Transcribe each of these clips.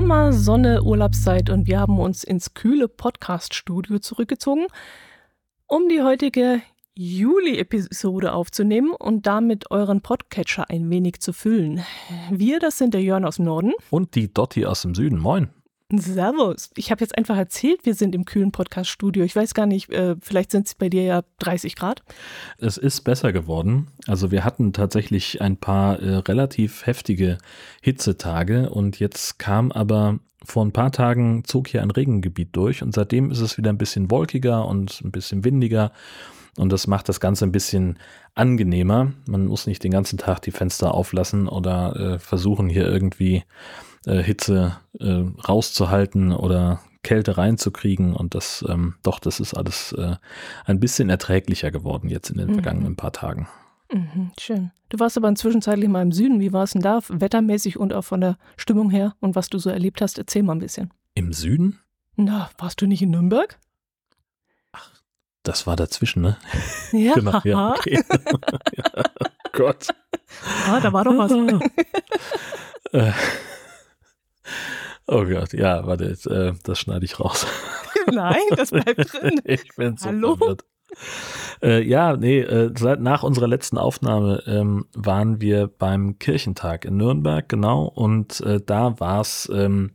Sommer, Sonne, Urlaubszeit und wir haben uns ins kühle Podcast-Studio zurückgezogen, um die heutige Juli-Episode aufzunehmen und damit euren Podcatcher ein wenig zu füllen. Wir, das sind der Jörn aus dem Norden. Und die Dotti aus dem Süden. Moin. Servus. Ich habe jetzt einfach erzählt, wir sind im kühlen Podcast-Studio. Ich weiß gar nicht, äh, vielleicht sind es bei dir ja 30 Grad. Es ist besser geworden. Also wir hatten tatsächlich ein paar äh, relativ heftige Hitzetage und jetzt kam aber vor ein paar Tagen zog hier ein Regengebiet durch und seitdem ist es wieder ein bisschen wolkiger und ein bisschen windiger. Und das macht das Ganze ein bisschen angenehmer. Man muss nicht den ganzen Tag die Fenster auflassen oder äh, versuchen hier irgendwie äh, Hitze äh, rauszuhalten oder Kälte reinzukriegen. Und das, ähm, doch, das ist alles äh, ein bisschen erträglicher geworden jetzt in den mhm. vergangenen paar Tagen. Mhm, schön. Du warst aber inzwischenzeitlich mal im Süden. Wie war es denn da, wettermäßig und auch von der Stimmung her und was du so erlebt hast? Erzähl mal ein bisschen. Im Süden? Na, warst du nicht in Nürnberg? Ach, das war dazwischen, ne? Ja. genau, ja, okay. ja, Gott. Ah, da war doch was. Äh, Oh Gott, ja, warte, jetzt, äh, das schneide ich raus. Nein, das bleibt drin. ich bin so Hallo? verwirrt. Äh, ja, nee, äh, seit nach unserer letzten Aufnahme ähm, waren wir beim Kirchentag in Nürnberg, genau, und äh, da war es ähm,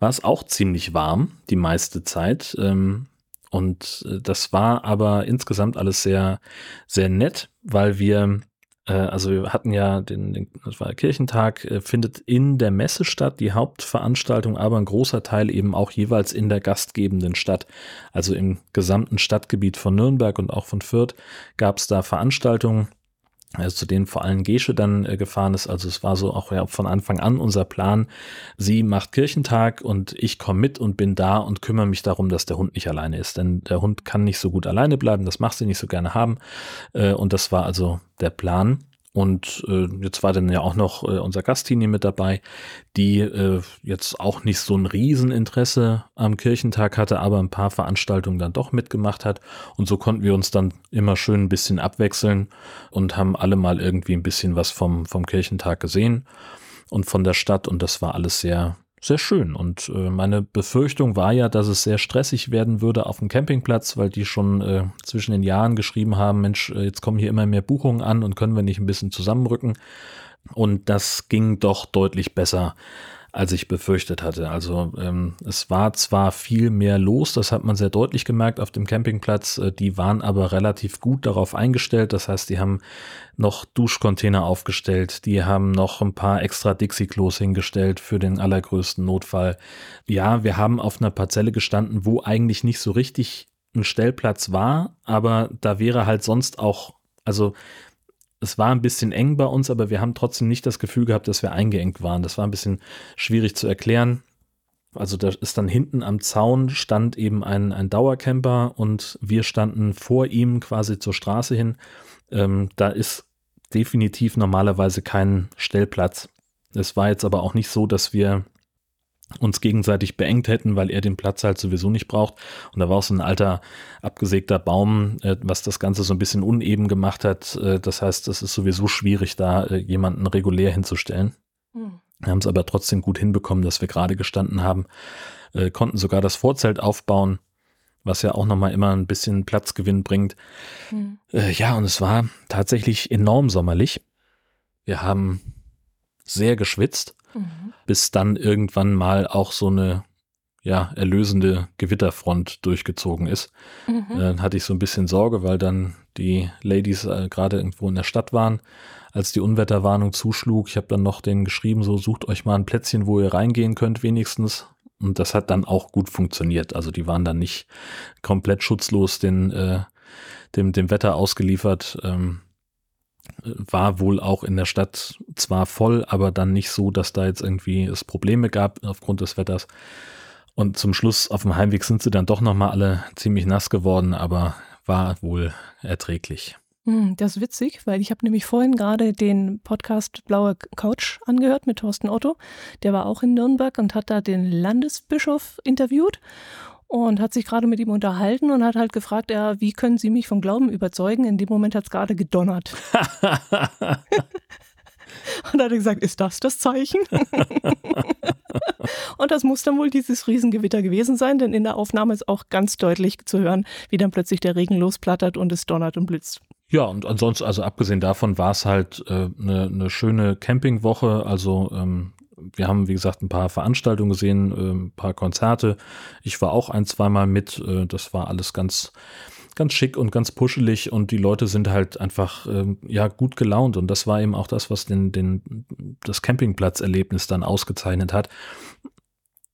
auch ziemlich warm, die meiste Zeit. Ähm, und äh, das war aber insgesamt alles sehr, sehr nett, weil wir also wir hatten ja den, den das war Kirchentag, äh, findet in der Messe statt, die Hauptveranstaltung, aber ein großer Teil eben auch jeweils in der gastgebenden Stadt. Also im gesamten Stadtgebiet von Nürnberg und auch von Fürth gab es da Veranstaltungen also zu denen vor allem Gesche dann äh, gefahren ist. Also es war so auch ja, von Anfang an unser Plan. Sie macht Kirchentag und ich komme mit und bin da und kümmere mich darum, dass der Hund nicht alleine ist. Denn der Hund kann nicht so gut alleine bleiben, das macht sie nicht so gerne haben. Äh, und das war also der Plan. Und äh, jetzt war dann ja auch noch äh, unser Gastlinie mit dabei, die äh, jetzt auch nicht so ein Rieseninteresse am Kirchentag hatte, aber ein paar Veranstaltungen dann doch mitgemacht hat. Und so konnten wir uns dann immer schön ein bisschen abwechseln und haben alle mal irgendwie ein bisschen was vom, vom Kirchentag gesehen und von der Stadt. Und das war alles sehr, sehr schön. Und äh, meine Befürchtung war ja, dass es sehr stressig werden würde auf dem Campingplatz, weil die schon äh, zwischen den Jahren geschrieben haben, Mensch, äh, jetzt kommen hier immer mehr Buchungen an und können wir nicht ein bisschen zusammenrücken. Und das ging doch deutlich besser als ich befürchtet hatte. Also ähm, es war zwar viel mehr los, das hat man sehr deutlich gemerkt auf dem Campingplatz, äh, die waren aber relativ gut darauf eingestellt. Das heißt, die haben noch Duschcontainer aufgestellt, die haben noch ein paar extra Dixie-Klos hingestellt für den allergrößten Notfall. Ja, wir haben auf einer Parzelle gestanden, wo eigentlich nicht so richtig ein Stellplatz war, aber da wäre halt sonst auch, also es war ein bisschen eng bei uns, aber wir haben trotzdem nicht das Gefühl gehabt, dass wir eingeengt waren. Das war ein bisschen schwierig zu erklären. Also da ist dann hinten am Zaun stand eben ein, ein Dauercamper und wir standen vor ihm quasi zur Straße hin. Ähm, da ist definitiv normalerweise kein Stellplatz. Es war jetzt aber auch nicht so, dass wir uns gegenseitig beengt hätten, weil er den Platz halt sowieso nicht braucht. Und da war auch so ein alter abgesägter Baum, äh, was das Ganze so ein bisschen uneben gemacht hat. Äh, das heißt, es ist sowieso schwierig, da äh, jemanden regulär hinzustellen. Mhm. Wir haben es aber trotzdem gut hinbekommen, dass wir gerade gestanden haben, äh, konnten sogar das Vorzelt aufbauen, was ja auch nochmal immer ein bisschen Platzgewinn bringt. Mhm. ja, und es war tatsächlich enorm sommerlich. Wir haben sehr geschwitzt Mhm. Bis dann irgendwann mal auch so eine ja, erlösende Gewitterfront durchgezogen ist. Mhm. Dann hatte ich so ein bisschen Sorge, weil dann die Ladies äh, gerade irgendwo in der Stadt waren, als die Unwetterwarnung zuschlug. Ich habe dann noch denen geschrieben, so sucht euch mal ein Plätzchen, wo ihr reingehen könnt wenigstens. Und das hat dann auch gut funktioniert. Also die waren dann nicht komplett schutzlos den, äh, dem, dem Wetter ausgeliefert. Ähm, war wohl auch in der Stadt zwar voll, aber dann nicht so, dass da jetzt irgendwie es Probleme gab aufgrund des Wetters. Und zum Schluss auf dem Heimweg sind sie dann doch nochmal alle ziemlich nass geworden, aber war wohl erträglich. Hm, das ist witzig, weil ich habe nämlich vorhin gerade den Podcast Blaue Couch angehört mit Thorsten Otto. Der war auch in Nürnberg und hat da den Landesbischof interviewt und hat sich gerade mit ihm unterhalten und hat halt gefragt, ja, wie können Sie mich vom Glauben überzeugen? In dem Moment hat es gerade gedonnert. und hat er gesagt, ist das das Zeichen? Und das muss dann wohl dieses Riesengewitter gewesen sein, denn in der Aufnahme ist auch ganz deutlich zu hören, wie dann plötzlich der Regen losplattert und es donnert und blitzt. Ja, und ansonsten, also abgesehen davon war es halt eine äh, ne, ne schöne Campingwoche. Also ähm, wir haben, wie gesagt, ein paar Veranstaltungen gesehen, ein paar Konzerte. Ich war auch ein, zweimal mit. Äh, das war alles ganz, ganz schick und ganz puschelig und die Leute sind halt einfach ähm, ja gut gelaunt und das war eben auch das, was den, den, das Campingplatzerlebnis dann ausgezeichnet hat.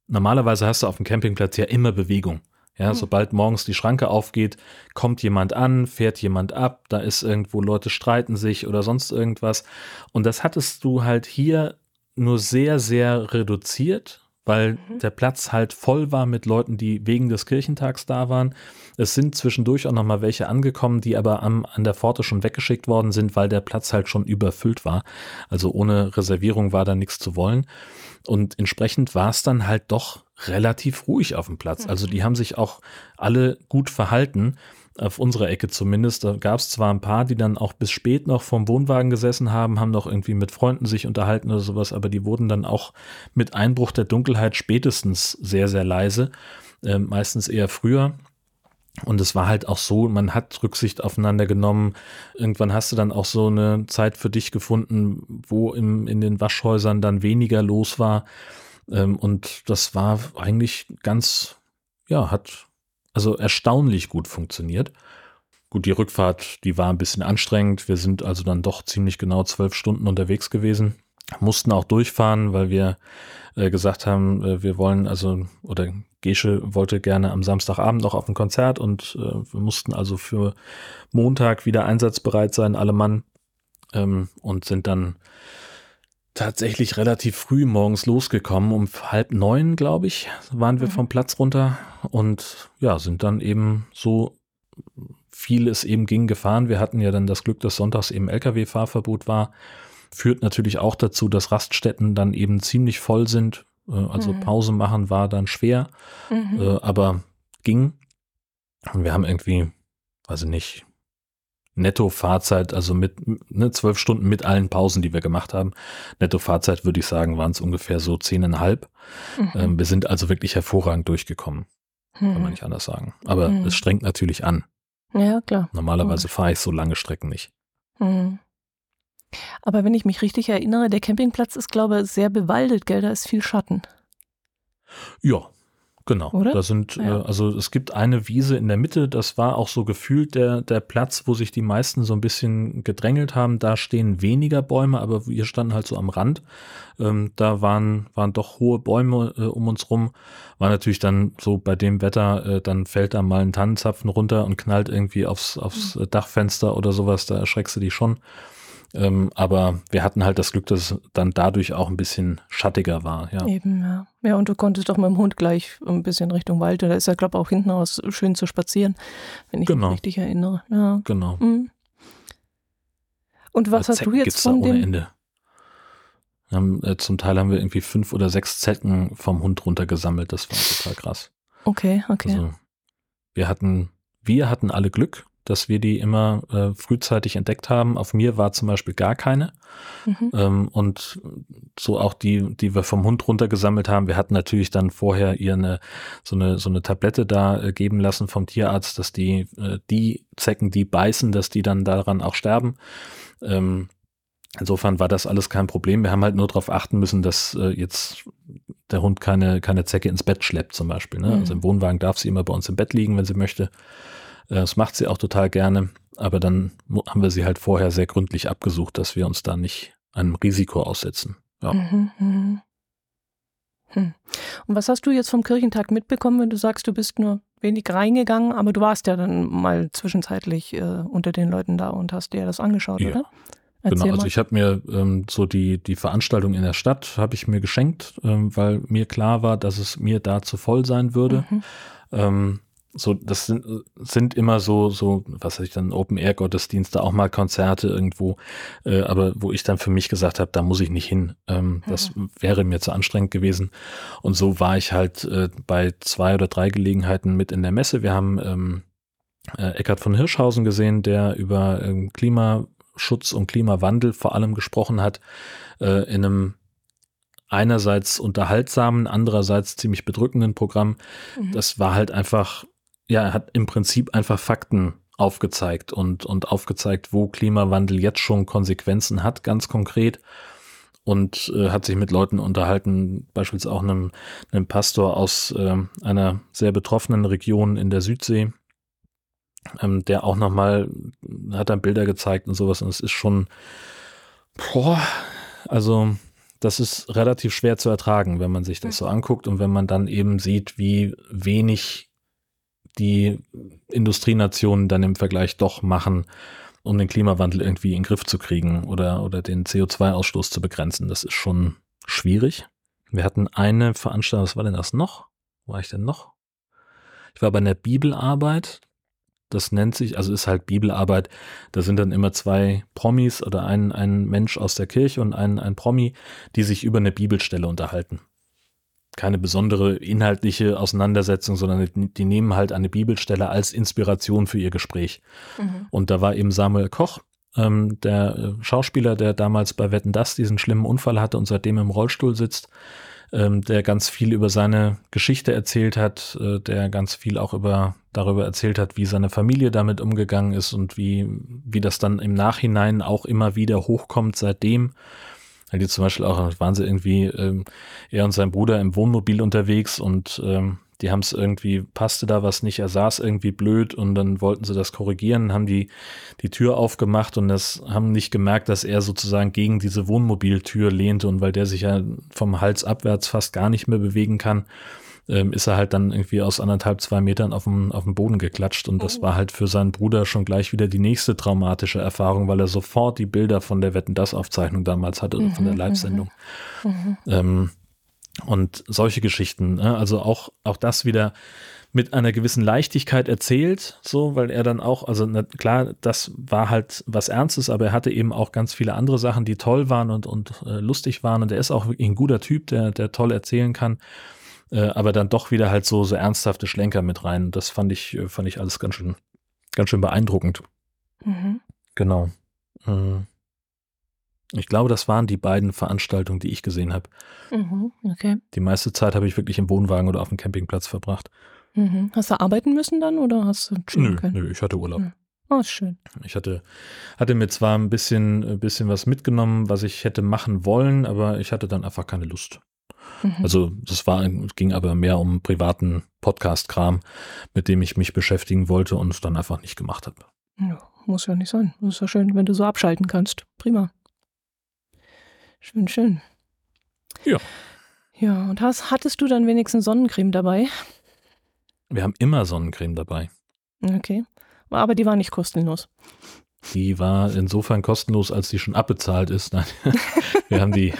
Normalerweise hast du auf dem Campingplatz ja immer Bewegung. Ja, mhm. sobald morgens die Schranke aufgeht, kommt jemand an, fährt jemand ab, da ist irgendwo Leute streiten sich oder sonst irgendwas. Und das hattest du halt hier nur sehr, sehr reduziert, weil mhm. der Platz halt voll war mit Leuten, die wegen des Kirchentags da waren. Es sind zwischendurch auch noch mal welche angekommen, die aber am, an der Pforte schon weggeschickt worden sind, weil der Platz halt schon überfüllt war. Also ohne Reservierung war da nichts zu wollen. Und entsprechend war es dann halt doch relativ ruhig auf dem Platz. Also die mhm. haben sich auch alle gut verhalten auf unserer Ecke zumindest. Da gab es zwar ein paar, die dann auch bis spät noch vorm Wohnwagen gesessen haben, haben noch irgendwie mit Freunden sich unterhalten oder sowas, aber die wurden dann auch mit Einbruch der Dunkelheit spätestens sehr, sehr leise, äh, meistens eher früher. Und es war halt auch so, man hat Rücksicht aufeinander genommen. Irgendwann hast du dann auch so eine Zeit für dich gefunden, wo im, in den Waschhäusern dann weniger los war. Ähm, und das war eigentlich ganz, ja, hat also erstaunlich gut funktioniert. Gut, die Rückfahrt, die war ein bisschen anstrengend. Wir sind also dann doch ziemlich genau zwölf Stunden unterwegs gewesen. Mussten auch durchfahren, weil wir äh, gesagt haben, äh, wir wollen also, oder Gesche wollte gerne am Samstagabend noch auf ein Konzert und äh, wir mussten also für Montag wieder einsatzbereit sein, alle Mann, ähm, und sind dann tatsächlich relativ früh morgens losgekommen. Um halb neun, glaube ich, waren wir mhm. vom Platz runter und ja, sind dann eben so viel es eben ging gefahren. Wir hatten ja dann das Glück, dass sonntags eben Lkw-Fahrverbot war. Führt natürlich auch dazu, dass Raststätten dann eben ziemlich voll sind. Äh, also mhm. Pause machen war dann schwer, mhm. Äh, aber ging. Und wir haben irgendwie, weiß ich nicht, Netto-Fahrzeit, also mit ne, zwölf Stunden mit allen Pausen, die wir gemacht haben. Netto-Fahrzeit würde ich sagen, waren es ungefähr so zehneinhalb. Mhm. Ähm, wir sind also wirklich hervorragend durchgekommen. Mhm. Kann man mhm. nicht anders sagen. Aber mhm. es strengt natürlich an. Ja, klar. Normalerweise fahre ich so lange Strecken nicht. Mhm. Aber wenn ich mich richtig erinnere, der Campingplatz ist, glaube ich, sehr bewaldet, gell? Da ist viel Schatten. Ja, Genau. Oder? Da sind, ja. äh, also es gibt eine Wiese in der Mitte, das war auch so gefühlt der, der Platz, wo sich die meisten so ein bisschen gedrängelt haben. Da stehen weniger Bäume, aber wir standen halt so am Rand. Ähm, da waren, waren doch hohe Bäume äh, um uns rum. War natürlich dann so bei dem Wetter, äh, dann fällt da mal ein Tannenzapfen runter und knallt irgendwie aufs, aufs mhm. Dachfenster oder sowas, da erschreckst du dich schon. Ähm, aber wir hatten halt das Glück, dass es dann dadurch auch ein bisschen schattiger war. Ja. Eben, ja. Ja, und du konntest doch mit dem Hund gleich ein bisschen Richtung Wald. Da ist ja, glaube ich, auch hinten aus schön zu spazieren, wenn ich genau. mich richtig erinnere. Ja. Genau. Mhm. Und was hast du jetzt von dem? Ende. Haben, äh, zum Teil haben wir irgendwie fünf oder sechs Zecken vom Hund runtergesammelt. Das war total krass. Okay, okay. Also, wir hatten, wir hatten alle Glück dass wir die immer äh, frühzeitig entdeckt haben. Auf mir war zum Beispiel gar keine. Mhm. Ähm, und so auch die, die wir vom Hund runtergesammelt haben. Wir hatten natürlich dann vorher ihr eine, so eine, so eine Tablette da äh, geben lassen vom Tierarzt, dass die, äh, die Zecken, die beißen, dass die dann daran auch sterben. Ähm, Insofern war das alles kein Problem. Wir haben halt nur darauf achten müssen, dass äh, jetzt der Hund keine, keine Zecke ins Bett schleppt zum Beispiel. Ne? Mhm. Also im Wohnwagen darf sie immer bei uns im Bett liegen, wenn sie möchte. Äh, das macht sie auch total gerne, aber dann haben wir sie halt vorher sehr gründlich abgesucht, dass wir uns da nicht einem Risiko aussetzen. Ja. Mhm, mhm. Hm. Und was hast du jetzt vom Kirchentag mitbekommen, wenn du sagst, du bist nur wenig reingegangen, aber du warst ja dann mal zwischenzeitlich äh, unter den Leuten da und hast dir das angeschaut, ja. oder? Erzähl genau, also ich habe mir ähm, so die, die Veranstaltung in der Stadt habe ich mir geschenkt, ähm, weil mir klar war, dass es mir da zu voll sein würde. Mhm. Ähm, so, das sind, sind immer so, so, was weiß ich dann, Open-Air-Gottesdienste, auch mal Konzerte irgendwo, äh, aber wo ich dann für mich gesagt habe, da muss ich nicht hin. Ähm, mhm. Das wäre mir zu anstrengend gewesen. Und so war ich halt äh, bei zwei oder drei Gelegenheiten mit in der Messe. Wir haben ähm, äh, Eckhard von Hirschhausen gesehen, der über ähm, Klimaschutz und Klimawandel vor allem gesprochen hat, äh, in einem einerseits unterhaltsamen, andererseits ziemlich bedrückenden Programm. Mhm. Das war halt einfach, ja, er hat im Prinzip einfach Fakten aufgezeigt und, und aufgezeigt, wo Klimawandel jetzt schon Konsequenzen hat, ganz konkret. Und äh, hat sich mit Leuten unterhalten, beispielsweise auch einem, einem Pastor aus äh, einer sehr betroffenen Region in der Südsee, ähm, der auch nochmal, hat dann Bilder gezeigt und sowas. Und es ist schon, boah, also das ist relativ schwer zu ertragen, wenn man sich das so anguckt und wenn man dann eben sieht, wie wenig die Industrienationen dann im Vergleich doch machen, um den Klimawandel irgendwie in den Griff zu kriegen oder, oder den CO2-Ausstoß zu begrenzen. Das ist schon schwierig. Wir hatten eine Veranstaltung, was war denn das noch? Wo war ich denn noch? Ich war bei einer Bibelarbeit. Das nennt sich, also ist halt Bibelarbeit. Da sind dann immer zwei Promis oder ein, ein Mensch aus der Kirche und ein, ein Promi, die sich über eine Bibelstelle unterhalten keine besondere inhaltliche Auseinandersetzung, sondern die, nehmen halt eine Bibelstelle als Inspiration für ihr Gespräch. Mhm. Und da war eben Samuel Koch, ähm, der äh, Schauspieler, der damals bei Wetten Das diesen schlimmen Unfall hatte und seitdem im Rollstuhl sitzt, ähm, der ganz viel über seine Geschichte erzählt hat, äh, der ganz viel auch über darüber erzählt hat, wie seine Familie damit umgegangen ist und wie, wie das dann im Nachhinein auch immer wieder hochkommt seitdem. Weil die zum Beispiel auch, waren sie irgendwie, ähm, er und sein Bruder im Wohnmobil unterwegs und ähm, die haben es irgendwie, passte da was nicht, er saß irgendwie blöd und dann wollten sie das korrigieren, haben die, die Tür aufgemacht und das haben nicht gemerkt, dass er sozusagen gegen diese Wohnmobiltür lehnte und weil der sich ja vom Hals abwärts fast gar nicht mehr bewegen kann, ähm, ist er halt dann irgendwie aus anderthalb, zwei Metern auf dem, auf dem Boden geklatscht. Und das oh. war halt für seinen Bruder schon gleich wieder die nächste traumatische Erfahrung, weil er sofort die Bilder von der Wetten das Aufzeichnung damals hatte, mhm, von der mhm, Live-Sendung. Mhm. mhm. Ähm, und solche Geschichten, ne? also auch, auch das wieder mit einer gewissen Leichtigkeit erzählt, so, weil er dann auch, also na, klar, das war halt was Ernstes, aber er hatte eben auch ganz viele andere Sachen, die toll waren und, und äh, lustig waren und er ist auch wirklich ein guter Typ, der, der toll erzählen kann äh, aber dann doch wieder halt so, so ernsthafte Schlenker mit rein. Das fand ich, äh, fand ich alles ganz schön, ganz schön beeindruckend. Mhm. Genau. Äh, ich glaube, das waren die beiden Veranstaltungen, die ich gesehen habe. Mhm, okay. Die meiste Zeit habe ich wirklich im Wohnwagen oder auf dem Campingplatz verbracht. Mhm. Hast du arbeiten müssen dann oder hast du Nö, nö, ich hatte Urlaub. Mhm. Oh, schön. Ich hatte, hatte mir zwar ein bisschen, ein bisschen was mitgenommen, was ich hätte machen wollen, aber ich hatte dann einfach keine Lust. Mhm. Also das war, ging aber mehr um privaten Podcast-Kram, mit dem ich mich beschäftigen wollte und es dann einfach nicht gemacht habe. Ja, muss ja nicht sein. Das ist ja schön, wenn du so abschalten kannst. Prima. Schön, schön. Ja. Ja, und hast, hattest du dann wenigstens Sonnencreme dabei? Wir haben immer Sonnencreme dabei. Okay. Aber die war nicht kostenlos. Die war insofern kostenlos, als die schon abbezahlt ist. Nein, wir haben die.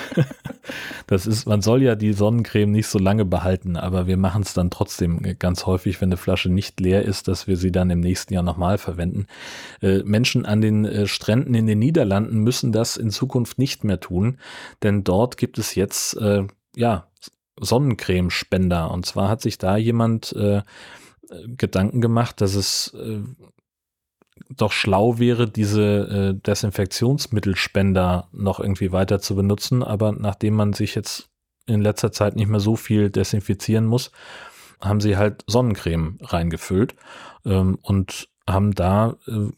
Das ist, man soll ja die Sonnencreme nicht so lange behalten, aber wir machen es dann trotzdem ganz häufig, wenn eine Flasche nicht leer ist, dass wir sie dann im nächsten Jahr nochmal verwenden. Äh, Menschen an den äh, Stränden in den Niederlanden müssen das in Zukunft nicht mehr tun, denn dort gibt es jetzt äh, ja Sonnencremespender. Und zwar hat sich da jemand äh, Gedanken gemacht, dass es äh, doch schlau wäre, diese äh, Desinfektionsmittelspender noch irgendwie weiter zu benutzen. Aber nachdem man sich jetzt in letzter Zeit nicht mehr so viel desinfizieren muss, haben sie halt Sonnencreme reingefüllt ähm, und haben da äh,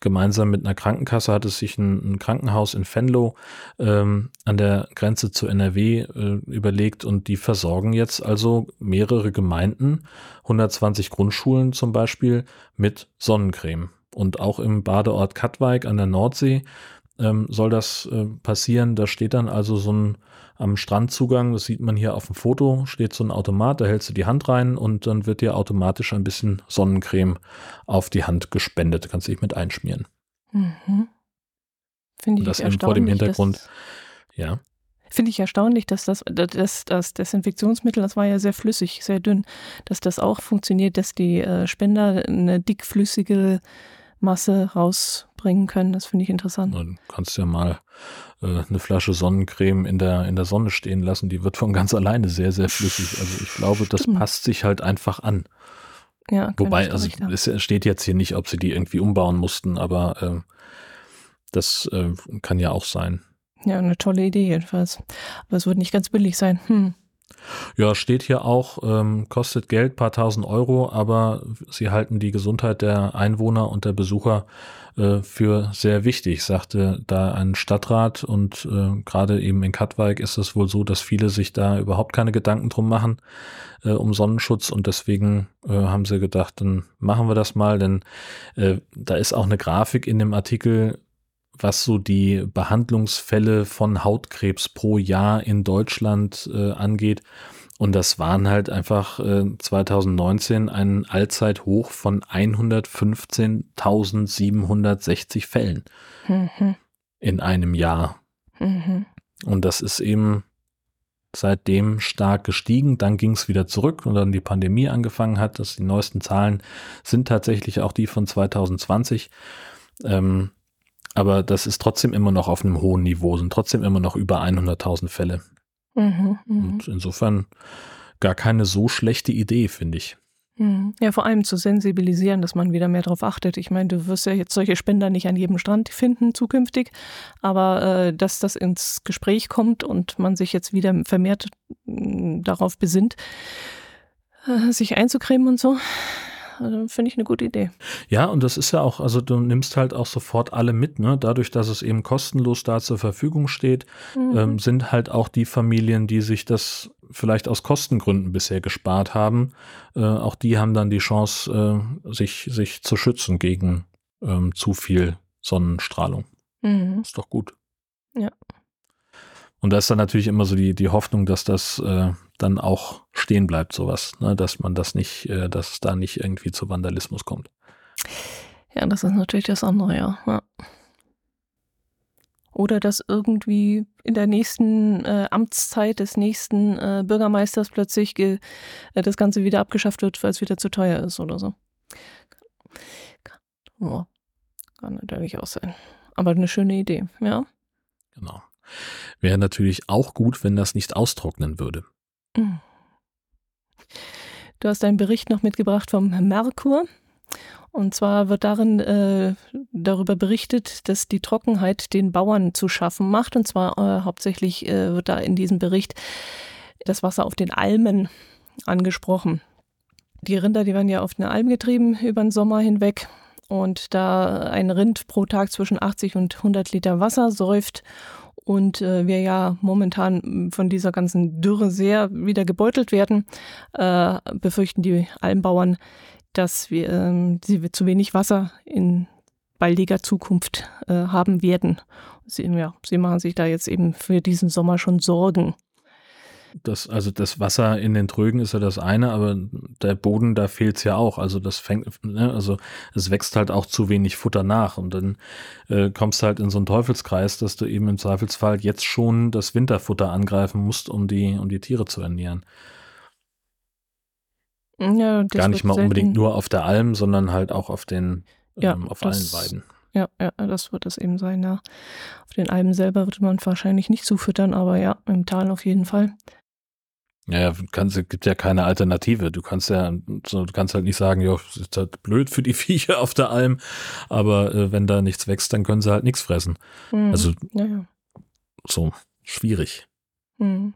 gemeinsam mit einer Krankenkasse hat es sich ein, ein Krankenhaus in Venlo ähm, an der Grenze zu NRW äh, überlegt und die versorgen jetzt also mehrere Gemeinden, 120 Grundschulen zum Beispiel, mit Sonnencreme. Und auch im Badeort Katwijk an der Nordsee ähm, soll das äh, passieren. Da steht dann also so ein am Strandzugang, das sieht man hier auf dem Foto, steht so ein Automat, da hältst du die Hand rein und dann wird dir automatisch ein bisschen Sonnencreme auf die Hand gespendet. Kannst dich mit einschmieren. Mhm. Finde ich das eben vor dem Hintergrund. Ja. Finde ich erstaunlich, dass das, das, das Desinfektionsmittel, das war ja sehr flüssig, sehr dünn, dass das auch funktioniert, dass die äh, Spender eine dickflüssige Masse rausbringen können. Das finde ich interessant. Dann kannst du ja mal äh, eine Flasche Sonnencreme in der, in der Sonne stehen lassen. Die wird von ganz alleine sehr, sehr flüssig. Also ich glaube, das Stimmt. passt sich halt einfach an. Ja, Wobei, also es steht jetzt hier nicht, ob sie die irgendwie umbauen mussten, aber äh, das äh, kann ja auch sein. Ja, eine tolle Idee jedenfalls. Aber es wird nicht ganz billig sein. Hm. Ja, steht hier auch, ähm, kostet Geld, paar tausend Euro, aber sie halten die Gesundheit der Einwohner und der Besucher äh, für sehr wichtig, sagte da ein Stadtrat. Und äh, gerade eben in Katwijk ist es wohl so, dass viele sich da überhaupt keine Gedanken drum machen äh, um Sonnenschutz und deswegen äh, haben sie gedacht, dann machen wir das mal, denn äh, da ist auch eine Grafik in dem Artikel, was so die Behandlungsfälle von Hautkrebs pro Jahr in Deutschland äh, angeht. Und das waren halt einfach äh, 2019 ein Allzeithoch von 115.760 Fällen mhm. in einem Jahr. Mhm. Und das ist eben seitdem stark gestiegen. Dann ging es wieder zurück und dann die Pandemie angefangen hat. Das die neuesten Zahlen sind tatsächlich auch die von 2020. Ähm, aber das ist trotzdem immer noch auf einem hohen Niveau, sind trotzdem immer noch über 100.000 Fälle. Mhm, mh. Und insofern gar keine so schlechte Idee, finde ich. Mhm. Ja, vor allem zu sensibilisieren, dass man wieder mehr darauf achtet. Ich meine, du wirst ja jetzt solche Spender nicht an jedem Strand finden zukünftig, aber äh, dass das ins Gespräch kommt und man sich jetzt wieder vermehrt äh, darauf besinnt, äh, sich einzucremen und so, also finde ich eine gute Idee. Ja, und das ist ja auch, also du nimmst halt auch sofort alle mit, ne? Dadurch, dass es eben kostenlos da zur Verfügung steht, mhm. ähm, sind halt auch die Familien, die sich das vielleicht aus Kostengründen bisher gespart haben, äh, auch die haben dann die Chance, äh, sich, sich zu schützen gegen ähm, zu viel Sonnenstrahlung. Mhm. Ist doch gut. Ja. Und da ist dann natürlich immer so die, die Hoffnung, dass das äh, dann auch stehen bleibt, sowas, ne? dass man das nicht, äh, dass es da nicht irgendwie zu Vandalismus kommt. Ja, das ist natürlich das andere, ja. ja. Oder dass irgendwie in der nächsten äh, Amtszeit des nächsten äh, Bürgermeisters plötzlich äh, das Ganze wieder abgeschafft wird, weil es wieder zu teuer ist oder so. Kann, oh, kann natürlich auch sein. Aber eine schöne Idee, ja. Genau. Wäre natürlich auch gut, wenn das nicht austrocknen würde. Mhm. Du hast einen Bericht noch mitgebracht vom Merkur. Und zwar wird darin äh, darüber berichtet, dass die Trockenheit den Bauern zu schaffen macht. Und zwar äh, hauptsächlich äh, wird da in diesem Bericht das Wasser auf den Almen angesprochen. Die Rinder, die werden ja auf den Alm getrieben über den Sommer hinweg. Und da ein Rind pro Tag zwischen 80 und 100 Liter Wasser säuft und äh, wir ja momentan von dieser ganzen Dürre sehr wieder gebeutelt werden, äh, befürchten die Almbauern, dass wir, äh, sie zu wenig Wasser in baldiger Zukunft äh, haben werden. Sie, ja, sie machen sich da jetzt eben für diesen Sommer schon Sorgen. Das, also das Wasser in den Trögen ist ja das eine, aber der Boden, da fehlt es ja auch. Also das fängt, ne, also es wächst halt auch zu wenig Futter nach und dann äh, kommst du halt in so einen Teufelskreis, dass du eben im Zweifelsfall jetzt schon das Winterfutter angreifen musst, um die, um die Tiere zu ernähren. Ja, Gar nicht mal unbedingt nur auf der Alm, sondern halt auch auf den, ja, ähm, auf das, allen Weiden. Ja, ja, das wird es eben sein, ja. Auf den Almen selber wird man wahrscheinlich nicht zufüttern, aber ja, im Tal auf jeden Fall. Ja, kannst, gibt ja keine Alternative. Du kannst ja, du kannst halt nicht sagen, ja, ist halt blöd für die Viecher auf der Alm, aber äh, wenn da nichts wächst, dann können sie halt nichts fressen. Mhm. Also ja, ja. so schwierig. Mhm.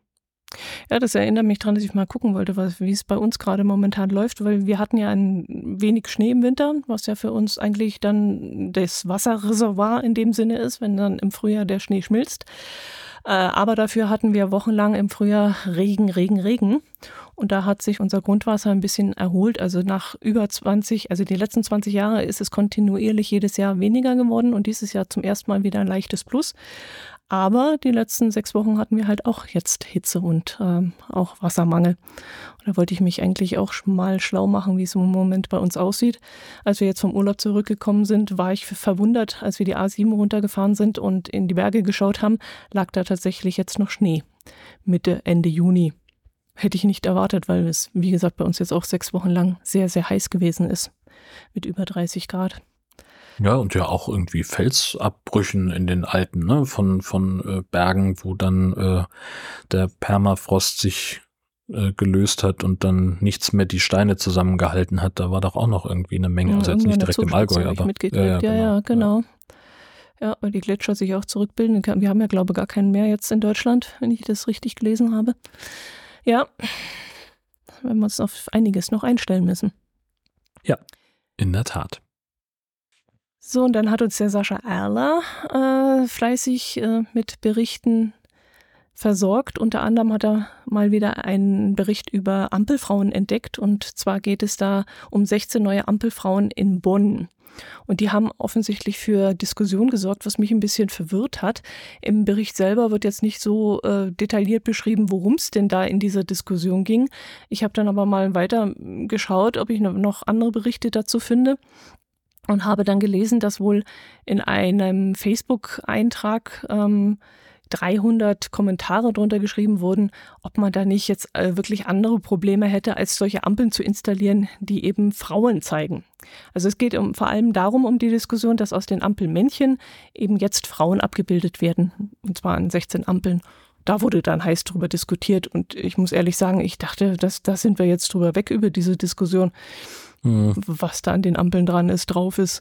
Ja, das erinnert mich daran, dass ich mal gucken wollte, was, wie es bei uns gerade momentan läuft, weil wir hatten ja ein wenig Schnee im Winter, was ja für uns eigentlich dann das Wasserreservoir in dem Sinne ist, wenn dann im Frühjahr der Schnee schmilzt. Äh, aber dafür hatten wir wochenlang im Frühjahr Regen, Regen, Regen. Und da hat sich unser Grundwasser ein bisschen erholt. Also nach über 20, also die letzten 20 Jahre ist es kontinuierlich jedes Jahr weniger geworden und dieses Jahr zum ersten Mal wieder ein leichtes Plus. Aber die letzten sechs Wochen hatten wir halt auch jetzt Hitze und ähm, auch Wassermangel. Und da wollte ich mich eigentlich auch mal schlau machen, wie es im Moment bei uns aussieht. Als wir jetzt vom Urlaub zurückgekommen sind, war ich verwundert, als wir die A7 runtergefahren sind und in die Berge geschaut haben, lag da tatsächlich jetzt noch Schnee. Mitte, Ende Juni. Hätte ich nicht erwartet, weil es, wie gesagt, bei uns jetzt auch sechs Wochen lang sehr, sehr heiß gewesen ist. Mit über 30 Grad. Ja, und ja auch irgendwie Felsabbrüchen in den Alpen, ne, von, von äh, Bergen, wo dann äh, der Permafrost sich äh, gelöst hat und dann nichts mehr die Steine zusammengehalten hat. Da war doch auch noch irgendwie eine Menge, ja, also jetzt nicht direkt im Allgäu, aber ja, ja, genau. Ja, ja, genau. Ja, weil die Gletscher sich auch zurückbilden. Wir haben ja, glaube ich, gar keinen mehr jetzt in Deutschland, wenn ich das richtig gelesen habe. Ja, wenn wir uns auf einiges noch einstellen müssen. Ja, in der Tat. So, und dann hat uns der Sascha Erler äh, fleißig äh, mit Berichten versorgt. Unter anderem hat er mal wieder einen Bericht über Ampelfrauen entdeckt. Und zwar geht es da um 16 neue Ampelfrauen in Bonn. Und die haben offensichtlich für Diskussion gesorgt, was mich ein bisschen verwirrt hat. Im Bericht selber wird jetzt nicht so äh, detailliert beschrieben, worum es denn da in dieser Diskussion ging. Ich habe dann aber mal weiter geschaut, ob ich noch andere Berichte dazu finde und habe dann gelesen, dass wohl in einem Facebook-Eintrag ähm, 300 Kommentare drunter geschrieben wurden, ob man da nicht jetzt äh, wirklich andere Probleme hätte, als solche Ampeln zu installieren, die eben Frauen zeigen. Also es geht um, vor allem darum, um die Diskussion, dass aus den Ampelmännchen eben jetzt Frauen abgebildet werden, und zwar an 16 Ampeln. Da wurde dann heiß drüber diskutiert und ich muss ehrlich sagen, ich dachte, dass da sind wir jetzt drüber weg über diese Diskussion, mhm. was da an den Ampeln dran ist, drauf ist.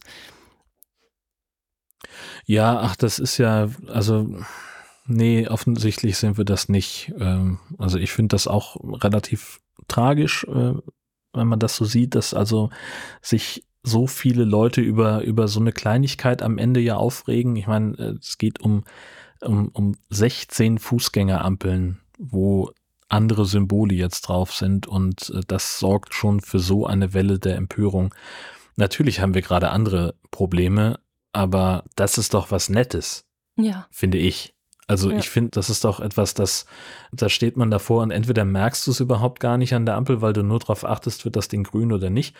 Ja, ach, das ist ja, also Nee, offensichtlich sind wir das nicht. Ähm, also ich finde das auch relativ tragisch, äh, wenn man das so sieht, dass also sich so viele Leute über, über so eine Kleinigkeit am Ende ja aufregen. Ich meine, äh, es geht um, um, um 16 Fußgängerampeln, wo andere Symbole jetzt drauf sind und äh, das sorgt schon für so eine Welle der Empörung. Natürlich haben wir gerade andere Probleme, aber das ist doch was Nettes. Ja. Finde ich. Also ja. ich finde, das ist doch etwas, das, da steht man davor und entweder merkst du es überhaupt gar nicht an der Ampel, weil du nur darauf achtest, wird das Ding grün oder nicht,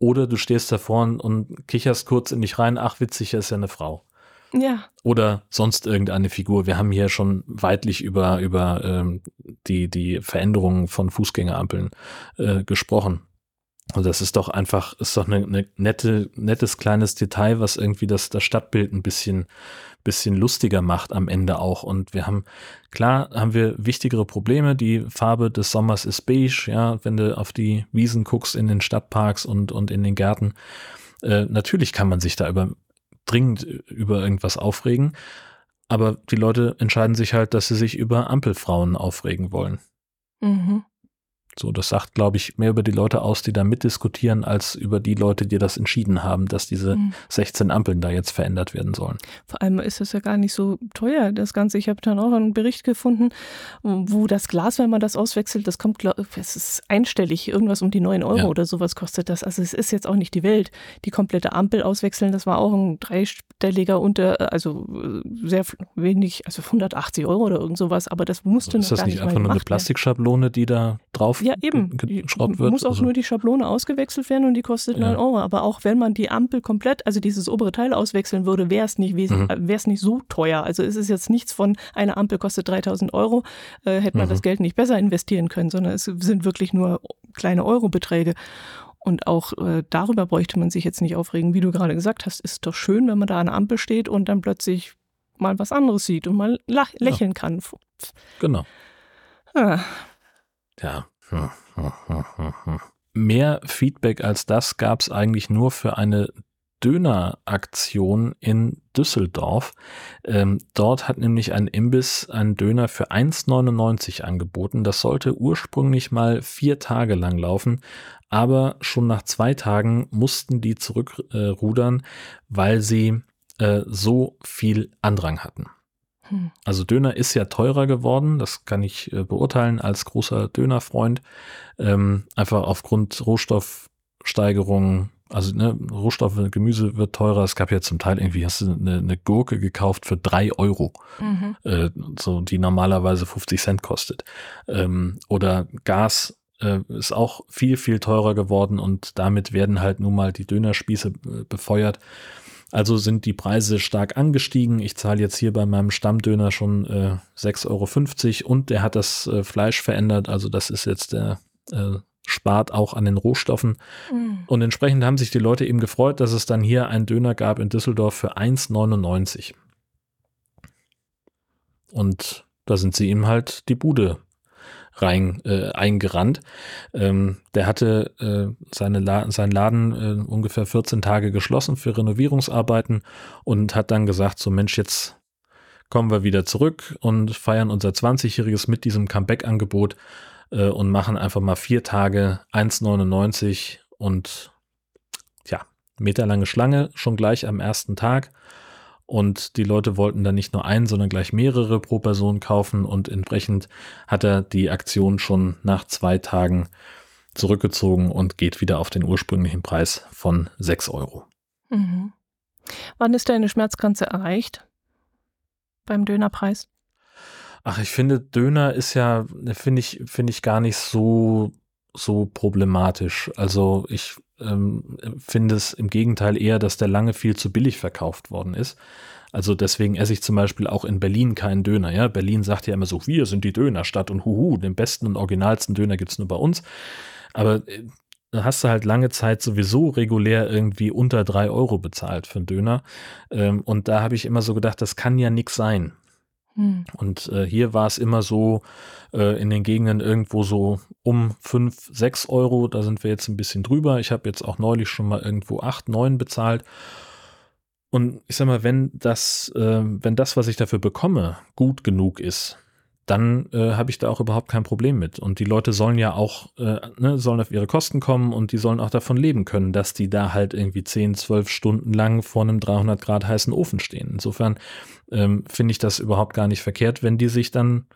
oder du stehst davor und kicherst kurz in dich rein, ach witzig, er ist ja eine Frau. Ja. Oder sonst irgendeine Figur. Wir haben hier schon weitlich über, über ähm, die, die Veränderungen von Fußgängerampeln äh, gesprochen. Und das ist doch einfach, ist doch eine, eine nette, nettes kleines Detail, was irgendwie das, das Stadtbild ein bisschen, bisschen lustiger macht am Ende auch. Und wir haben, klar, haben wir wichtigere Probleme. Die Farbe des Sommers ist beige, ja, wenn du auf die Wiesen guckst in den Stadtparks und, und in den Gärten. Äh, natürlich kann man sich da über, dringend über irgendwas aufregen. Aber die Leute entscheiden sich halt, dass sie sich über Ampelfrauen aufregen wollen. Mhm. So, das sagt, glaube ich, mehr über die Leute aus, die da mitdiskutieren, als über die Leute, die das entschieden haben, dass diese mhm. 16 Ampeln da jetzt verändert werden sollen. Vor allem ist es ja gar nicht so teuer, das Ganze. Ich habe dann auch einen Bericht gefunden, wo das Glas, wenn man das auswechselt, das kommt, es ist einstellig, irgendwas um die 9 Euro ja. oder sowas kostet das. Also es ist jetzt auch nicht die Welt. Die komplette Ampel auswechseln, das war auch ein dreistelliger unter, also sehr wenig, also 180 Euro oder irgend sowas, aber das musste also ist noch gar nicht Ist das nicht einfach nur eine Plastikschablone, die da drauf ja, eben. geschraubt wird. Muss auch also. nur die Schablone ausgewechselt werden und die kostet ja. 9 Euro. Aber auch wenn man die Ampel komplett, also dieses obere Teil auswechseln würde, wäre es nicht, mhm. Äh, nicht so teuer. Also es ist jetzt nichts von, eine Ampel kostet 3000 Euro, äh, hätte man mhm. das Geld nicht besser investieren können, sondern es sind wirklich nur kleine Eurobeträge. Und auch äh, darüber bräuchte man sich jetzt nicht aufregen. Wie du gerade gesagt hast, ist doch schön, wenn man da an der Ampel steht und dann plötzlich mal was anderes sieht und mal lächeln ja. kann. Genau. Ah. Ja, Mehr Feedback als das gab es eigentlich nur für eine Döneraktion in Düsseldorf. Ähm, dort hat nämlich ein Imbiss einen Döner für 1,99 angeboten. Das sollte ursprünglich mal vier Tage lang laufen, aber schon nach zwei Tagen mussten die zurückrudern, äh, weil sie äh, so viel Andrang hatten. Hm. Also Döner ist ja teurer geworden, das kann ich äh, beurteilen als großer Dönerfreund. Ähm, einfach aufgrund Rohstoffsteigerungen, also ne, Rohstoffe, Gemüse wird teurer. Es gab ja zum Teil irgendwie, hast du eine, eine Gurke gekauft für drei Euro, mhm. äh, so die normalerweise 50 Cent kostet. Ähm, oder Gas äh, ist auch viel, viel teurer geworden und damit werden halt nun mal die Dönerspieße äh, befeuert. Also sind die Preise stark angestiegen. Ich zahle jetzt hier bei meinem Stammdöner schon äh, 6,50 Euro und der hat das äh, Fleisch verändert. Also das ist jetzt der äh, spart auch an den Rohstoffen. Mhm. Und entsprechend haben sich die Leute eben gefreut, dass es dann hier einen Döner gab in Düsseldorf für 1,99. Und da sind sie ihm halt die Bude rein äh, eingerannt. Ähm, der hatte äh, seine La sein Laden äh, ungefähr 14 Tage geschlossen für Renovierungsarbeiten und hat dann gesagt, so Mensch, jetzt kommen wir wieder zurück und feiern unser 20-jähriges mit diesem Comeback-Angebot äh, und machen einfach mal vier Tage 1,99 und ja, meterlange Schlange schon gleich am ersten Tag. Und die Leute wollten dann nicht nur einen, sondern gleich mehrere pro Person kaufen. Und entsprechend hat er die Aktion schon nach zwei Tagen zurückgezogen und geht wieder auf den ursprünglichen Preis von 6 Euro. Mhm. Wann ist deine Schmerzgrenze erreicht beim Dönerpreis? Ach, ich finde, Döner ist ja, finde ich, finde ich gar nicht so, so problematisch. Also ich ähm, finde es im Gegenteil eher, dass der lange viel zu billig verkauft worden ist. Also deswegen esse ich zum Beispiel auch in Berlin keinen Döner. Ja, Berlin sagt ja immer so, wir sind die Dönerstadt und huhu, den besten und originalsten Döner gibt's nur bei uns. Aber äh, da hast du halt lange Zeit sowieso regulär irgendwie unter drei Euro bezahlt für einen Döner. Ähm, und da habe ich immer so gedacht, das kann ja nix sein. Hm. Und äh, hier war es immer so äh, in den Gegenden irgendwo so um fünf, sechs Euro. Da sind wir jetzt ein bisschen drüber. Ich habe jetzt auch neulich schon mal irgendwo acht, neun bezahlt. Und ich sag mal, wenn das, äh, wenn das, was ich dafür bekomme, gut genug ist, dann äh, habe ich da auch überhaupt kein Problem mit. Und die Leute sollen ja auch, äh, ne, sollen auf ihre Kosten kommen und die sollen auch davon leben können, dass die da halt irgendwie 10, 12 Stunden lang vor einem 300 Grad heißen Ofen stehen. Insofern ähm, finde ich das überhaupt gar nicht verkehrt, wenn die sich dann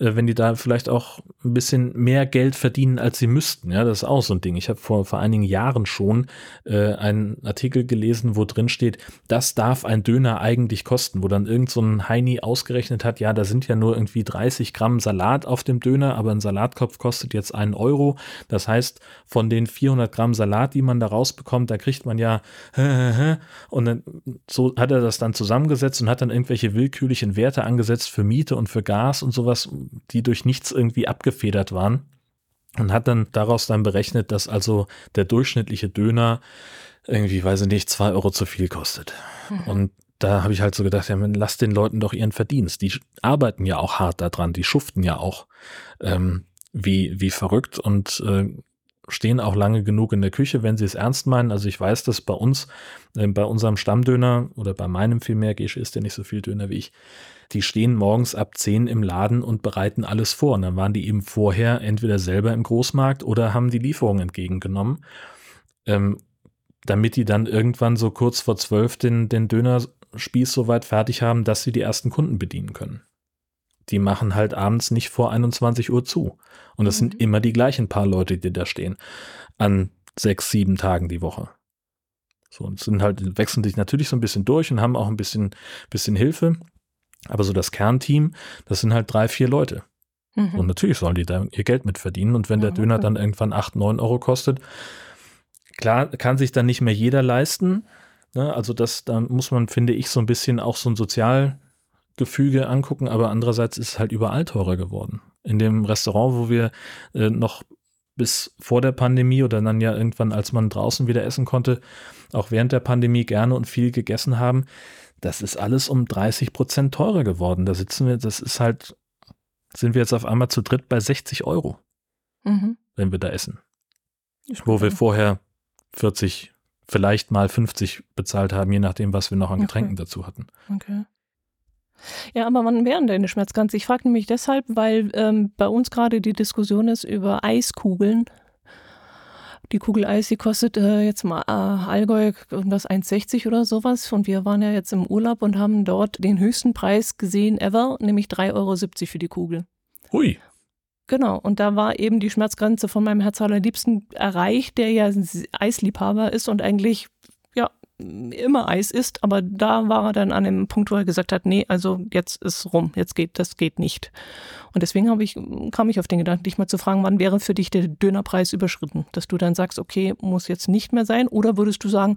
äh, wenn die da vielleicht auch ein bisschen mehr Geld verdienen, als sie müssten. Ja, das ist auch so ein Ding. Ich habe vor, vor einigen Jahren schon äh, einen Artikel gelesen, wo drin steht, das darf ein Döner eigentlich kosten, wo dann irgend so ein Heini ausgerechnet hat, ja, da sind ja nur irgendwie 30 Gramm Salat auf dem Döner, aber ein Salatkopf kostet jetzt einen Euro. Das heißt, von den 400 Gramm Salat, die man da rausbekommt, da kriegt man ja und dann so hat er das dann zusammengesetzt und hat dann irgendwelche willkürlichen Werte angesetzt für Miete und für Gas und sowas, die durch nichts irgendwie abgefedert waren. Und hat dann daraus dann berechnet, dass also der durchschnittliche Döner irgendwie, weiß ich nicht, zwei Euro zu viel kostet. Mhm. Und da habe ich halt so gedacht, ja, lass den Leuten doch ihren Verdienst. Die arbeiten ja auch hart daran, die schuften ja auch ähm, wie, wie verrückt und äh, stehen auch lange genug in der Küche, wenn sie es ernst meinen. Also ich weiß, dass bei uns, äh, bei unserem Stammdöner oder bei meinem vielmehr, Gesche isst ja nicht so viel Döner wie ich, die stehen morgens ab 10 im Laden und bereiten alles vor. Und dann waren die eben vorher entweder selber im Großmarkt oder haben die Lieferung entgegengenommen, ähm, damit die dann irgendwann so kurz vor 12 den, den Dönerspieß so weit fertig haben, dass sie die ersten Kunden bedienen können. Die machen halt abends nicht vor 21 Uhr zu. Und das mhm. sind immer die gleichen paar Leute, die da stehen. An sechs, sieben Tagen die Woche. So, und sind halt, wechseln sich natürlich so ein bisschen durch und haben auch ein bisschen, bisschen Hilfe. Aber so das Kernteam, das sind halt drei, vier Leute. Mhm. Und natürlich sollen die da ihr Geld mit verdienen. Und wenn der Döner dann irgendwann acht, neun Euro kostet, klar kann sich dann nicht mehr jeder leisten. Ne? Also das, da muss man, finde ich, so ein bisschen auch so ein Sozialgefüge angucken. Aber andererseits ist es halt überall teurer geworden. In dem Restaurant, wo wir äh, noch bis vor der Pandemie oder dann ja irgendwann, als man draußen wieder essen konnte, auch während der Pandemie gerne und viel gegessen haben, das ist alles um 30 Prozent teurer geworden. Da sitzen wir, das ist halt, sind wir jetzt auf einmal zu dritt bei 60 Euro, mhm. wenn wir da essen. Wo wir vorher 40, vielleicht mal 50 bezahlt haben, je nachdem, was wir noch an Getränken okay. dazu hatten. Okay. Ja, aber wann wären deine Schmerzgrenze? Ich frage nämlich deshalb, weil ähm, bei uns gerade die Diskussion ist über Eiskugeln die Kugel Eis, die kostet äh, jetzt mal äh, Allgäu irgendwas 1,60 oder sowas. Und wir waren ja jetzt im Urlaub und haben dort den höchsten Preis gesehen ever, nämlich 3,70 Euro für die Kugel. Hui. Genau, und da war eben die Schmerzgrenze von meinem Herz allerliebsten erreicht, der ja Eisliebhaber ist und eigentlich immer Eis isst, aber da war er dann an dem Punkt, wo er gesagt hat, nee, also jetzt ist rum, jetzt geht, das geht nicht. Und deswegen habe ich, kam ich auf den Gedanken, dich mal zu fragen, wann wäre für dich der Dönerpreis überschritten? Dass du dann sagst, okay, muss jetzt nicht mehr sein, oder würdest du sagen,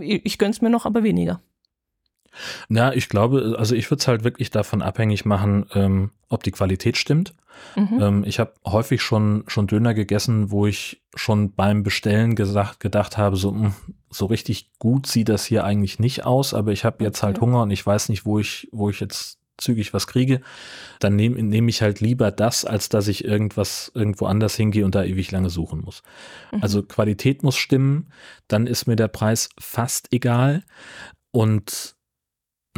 ich gönn's mir noch, aber weniger? Na, ich glaube, also ich würde es halt wirklich davon abhängig machen, ähm, ob die Qualität stimmt. Mhm. Ähm, ich habe häufig schon, schon Döner gegessen, wo ich schon beim Bestellen gesagt, gedacht habe, so, mh, hm, so richtig gut sieht das hier eigentlich nicht aus, aber ich habe jetzt halt Hunger und ich weiß nicht, wo ich, wo ich jetzt zügig was kriege, dann nehme nehm ich halt lieber das, als dass ich irgendwas irgendwo anders hingehe und da ewig lange suchen muss. Mhm. Also Qualität muss stimmen, dann ist mir der Preis fast egal. Und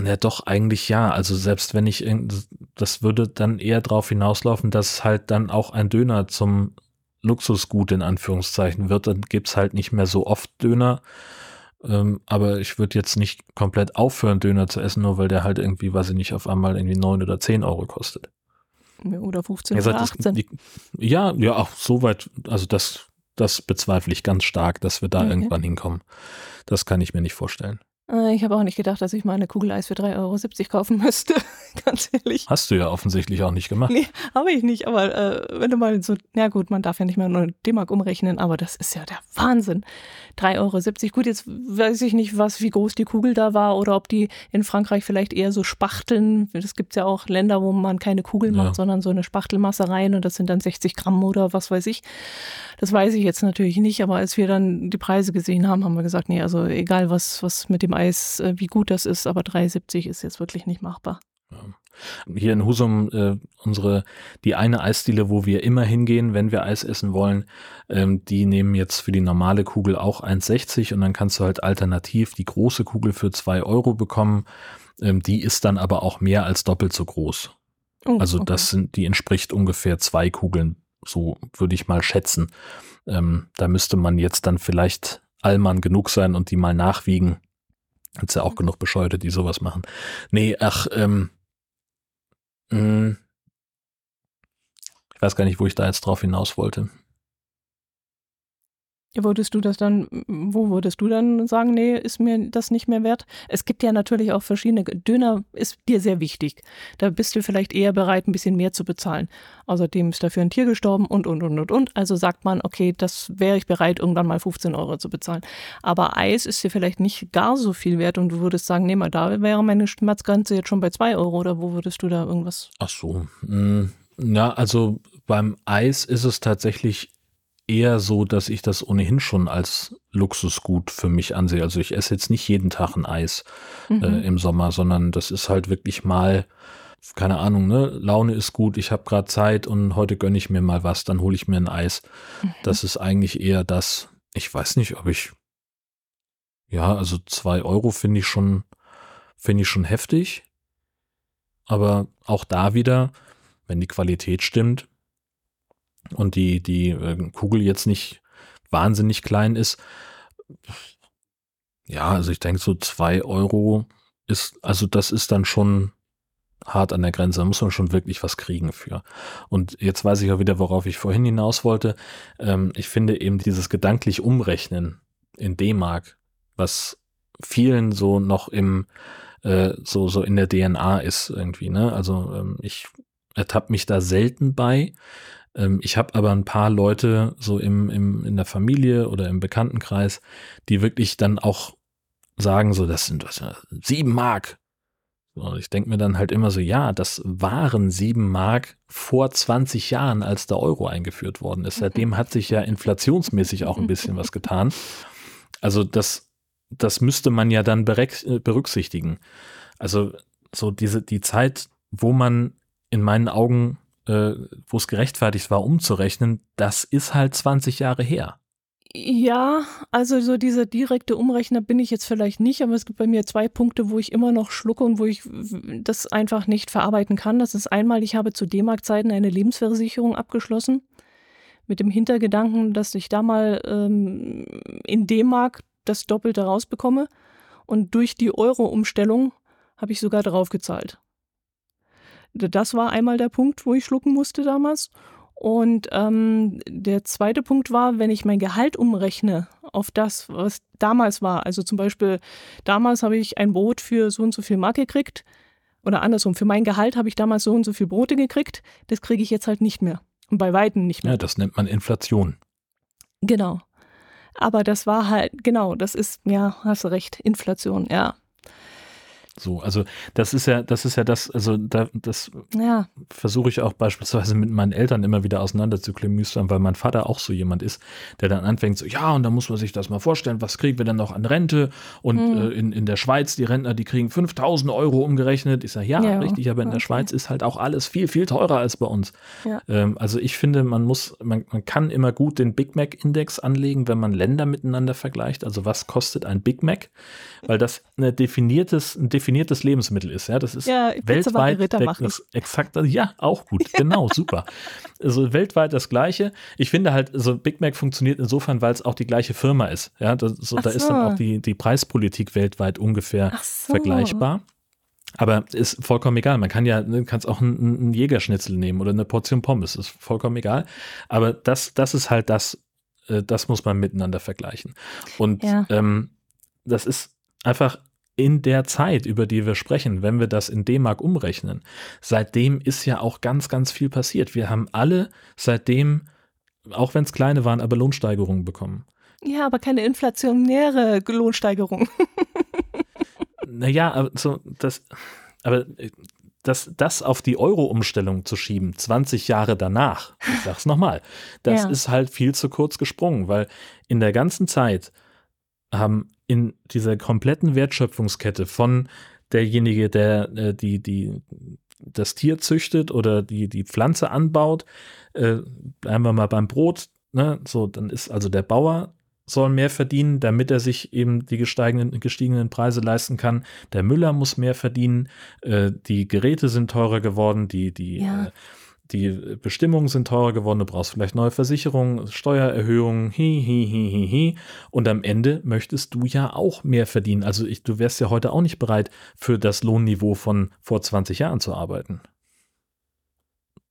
ja, doch, eigentlich ja. Also selbst wenn ich, das würde dann eher darauf hinauslaufen, dass halt dann auch ein Döner zum Luxusgut in Anführungszeichen wird, dann gibt's halt nicht mehr so oft Döner. Ähm, aber ich würde jetzt nicht komplett aufhören, Döner zu essen, nur weil der halt irgendwie, weiß ich nicht, auf einmal irgendwie neun oder zehn Euro kostet. Oder 15 oder 18. Die, ja, ja, auch so weit, also das, das bezweifle ich ganz stark, dass wir da okay. irgendwann hinkommen. Das kann ich mir nicht vorstellen. Äh, ich habe auch nicht gedacht, dass ich mal eine Kugel Eis für 3,70 Euro kaufen müsste. Ganz ehrlich. Hast du ja offensichtlich auch nicht gemacht. Nee, habe ich nicht. Aber äh, wenn du mal so, na gut, man darf ja nicht mehr nur D-Mark umrechnen, aber das ist ja der Wahnsinn. 3,70 Euro. Gut, jetzt weiß ich nicht, was, wie groß die Kugel da war oder ob die in Frankreich vielleicht eher so Spachteln. Es gibt ja auch Länder, wo man keine Kugel macht, ja. sondern so eine Spachtelmasse rein und das sind dann 60 Gramm oder was weiß ich. Das weiß ich jetzt natürlich nicht, aber als wir dann die Preise gesehen haben, haben wir gesagt, nee, also egal was, was mit dem Eis, äh, wie gut das ist, aber 3,70 ist jetzt wirklich nicht machbar. Ja. Hier in Husum, äh, unsere, die eine Eisdiele, wo wir immer hingehen, wenn wir Eis essen wollen, ähm, die nehmen jetzt für die normale Kugel auch 1,60 und dann kannst du halt alternativ die große Kugel für 2 Euro bekommen. Ähm, die ist dann aber auch mehr als doppelt so groß. Oh, also okay. das sind, die entspricht ungefähr zwei Kugeln, so würde ich mal schätzen. Ähm, da müsste man jetzt dann vielleicht Allmann genug sein und die mal nachwiegen. Hat's ja auch genug Bescheuerte, die sowas machen. Nee, ach, ähm, mh, hm. ich weiß gar nicht, wo ich da jetzt drauf hinaus wollte. Würdest du das dann, wo würdest du dann sagen, nee, ist mir das nicht mehr wert? Es gibt ja natürlich auch verschiedene, Döner ist dir sehr wichtig. Da bist du vielleicht eher bereit, ein bisschen mehr zu bezahlen. Außerdem ist dafür ein Tier gestorben und, und, und, und, und. Also sagt man, okay, das wäre ich bereit, irgendwann mal 15 Euro zu bezahlen. Aber Eis ist dir vielleicht nicht gar so viel wert und du würdest sagen, nee, mal da wäre meine Schmerzgrenze jetzt schon bei 2 Euro oder wo würdest du da irgendwas? Ach so. Hm, ja, also beim Eis ist es tatsächlich eher so, dass ich das ohnehin schon als Luxusgut für mich ansehe. Also ich esse jetzt nicht jeden Tag ein Eis äh, mhm. äh, im Sommer, sondern das ist halt wirklich mal, keine Ahnung, ne, Laune ist gut, ich habe gerade Zeit und heute gönne ich mir mal was, dann hole ich mir ein Eis. Mhm. Das ist eigentlich eher das, ich weiß nicht, ob ich, ja, also zwei Euro finde ich schon, finde ich schon heftig. Aber auch da wieder, wenn die Qualität stimmt, und die, die äh, Kugel jetzt nicht wahnsinnig klein ist, ja, also ich denke so zwei Euro ist, also das ist dann schon hart an der Grenze. Da muss man schon wirklich was kriegen für. Und jetzt weiß ich auch wieder, worauf ich vorhin hinaus wollte. Ähm, ich finde eben dieses gedanklich Umrechnen in D-Mark, was vielen so noch im, äh, so, so in der DNA ist irgendwie, ne? Also ähm, ich ertappe mich da selten bei. Ähm, ich habe aber ein paar Leute so im, im, in der Familie oder im Bekanntenkreis, die wirklich dann auch sagen, so, das sind was, sieben Mark. So, ich denke mir dann halt immer so, ja, das waren sieben Mark vor 20 Jahren, als der Euro eingeführt worden ist. Seitdem hat sich ja inflationsmäßig auch ein bisschen was getan. Also das, das müsste man ja dann berücksichtigen. Also so diese, die Zeit, wo man in meinen Augen äh, wo es gerechtfertigt war, umzurechnen, das ist halt 20 Jahre her. Ja, also so dieser direkte Umrechner bin ich jetzt vielleicht nicht, aber es gibt bei mir zwei Punkte, wo ich immer noch schlucke und wo ich das einfach nicht verarbeiten kann. Das ist einmal, ich habe zu D-Mark-Zeiten eine Lebensversicherung abgeschlossen mit dem Hintergedanken, dass ich da mal ähm, in D-Mark das Doppelte rausbekomme. Und durch die Euro-Umstellung habe ich sogar draufgezahlt. Das war einmal der Punkt, wo ich schlucken musste damals. Und ähm, der zweite Punkt war, wenn ich mein Gehalt umrechne auf das, was damals war. Also zum Beispiel, damals habe ich ein Brot für so und so viel Mark gekriegt. Oder andersrum, für mein Gehalt habe ich damals so und so viel Brote gekriegt. Das kriege ich jetzt halt nicht mehr. Und bei Weitem nicht mehr. Ja, das nennt man Inflation. Genau. Aber das war halt, genau, das ist, ja, hast du recht, Inflation, ja. So, also das ist ja, das ist ja das, also da, das ja. versuche ich auch beispielsweise mit meinen Eltern immer wieder auseinander zu klemüstern, weil mein Vater auch so jemand ist, der dann anfängt so, ja, und da muss man sich das mal vorstellen, was kriegen wir denn noch an Rente? Und mhm. äh, in, in der Schweiz, die Rentner, die kriegen 5000 Euro umgerechnet. Ich sage, ja, ja, richtig, aber in okay. der Schweiz ist halt auch alles viel, viel teurer als bei uns. Ja. Ähm, also ich finde, man muss, man, man kann immer gut den Big Mac-Index anlegen, wenn man Länder miteinander vergleicht. Also was kostet ein Big Mac? Weil das eine definiertes, ein definiertes Lebensmittel ist. Ja, das ist ja, weltweit das, exakt, ja, auch gut, genau, super. Also weltweit das Gleiche. Ich finde halt, so Big Mac funktioniert insofern, weil es auch die gleiche Firma ist. Ja, das, so, da so. ist dann auch die, die Preispolitik weltweit ungefähr so. vergleichbar. Aber ist vollkommen egal. Man kann ja, ne, kannst auch einen, einen Jägerschnitzel nehmen oder eine Portion Pommes, ist vollkommen egal. Aber das, das ist halt das, äh, das muss man miteinander vergleichen. Und ja. ähm, das ist einfach in der Zeit, über die wir sprechen, wenn wir das in D-Mark umrechnen, seitdem ist ja auch ganz, ganz viel passiert. Wir haben alle seitdem, auch wenn es kleine waren, aber Lohnsteigerungen bekommen. Ja, aber keine inflationäre Lohnsteigerung. naja, also das, aber das, das auf die Euro-Umstellung zu schieben, 20 Jahre danach, ich sag's nochmal, das ja. ist halt viel zu kurz gesprungen, weil in der ganzen Zeit haben in dieser kompletten Wertschöpfungskette von derjenige, der äh, die, die, das Tier züchtet oder die, die Pflanze anbaut, äh, bleiben wir mal beim Brot, ne? so, dann ist also der Bauer soll mehr verdienen, damit er sich eben die gestiegenen, gestiegenen Preise leisten kann. Der Müller muss mehr verdienen, äh, die Geräte sind teurer geworden, die, die ja. äh, die Bestimmungen sind teurer geworden, du brauchst vielleicht neue Versicherungen, Steuererhöhungen, hi, hi, hi, hi, hi. Und am Ende möchtest du ja auch mehr verdienen. Also ich, du wärst ja heute auch nicht bereit, für das Lohnniveau von vor 20 Jahren zu arbeiten.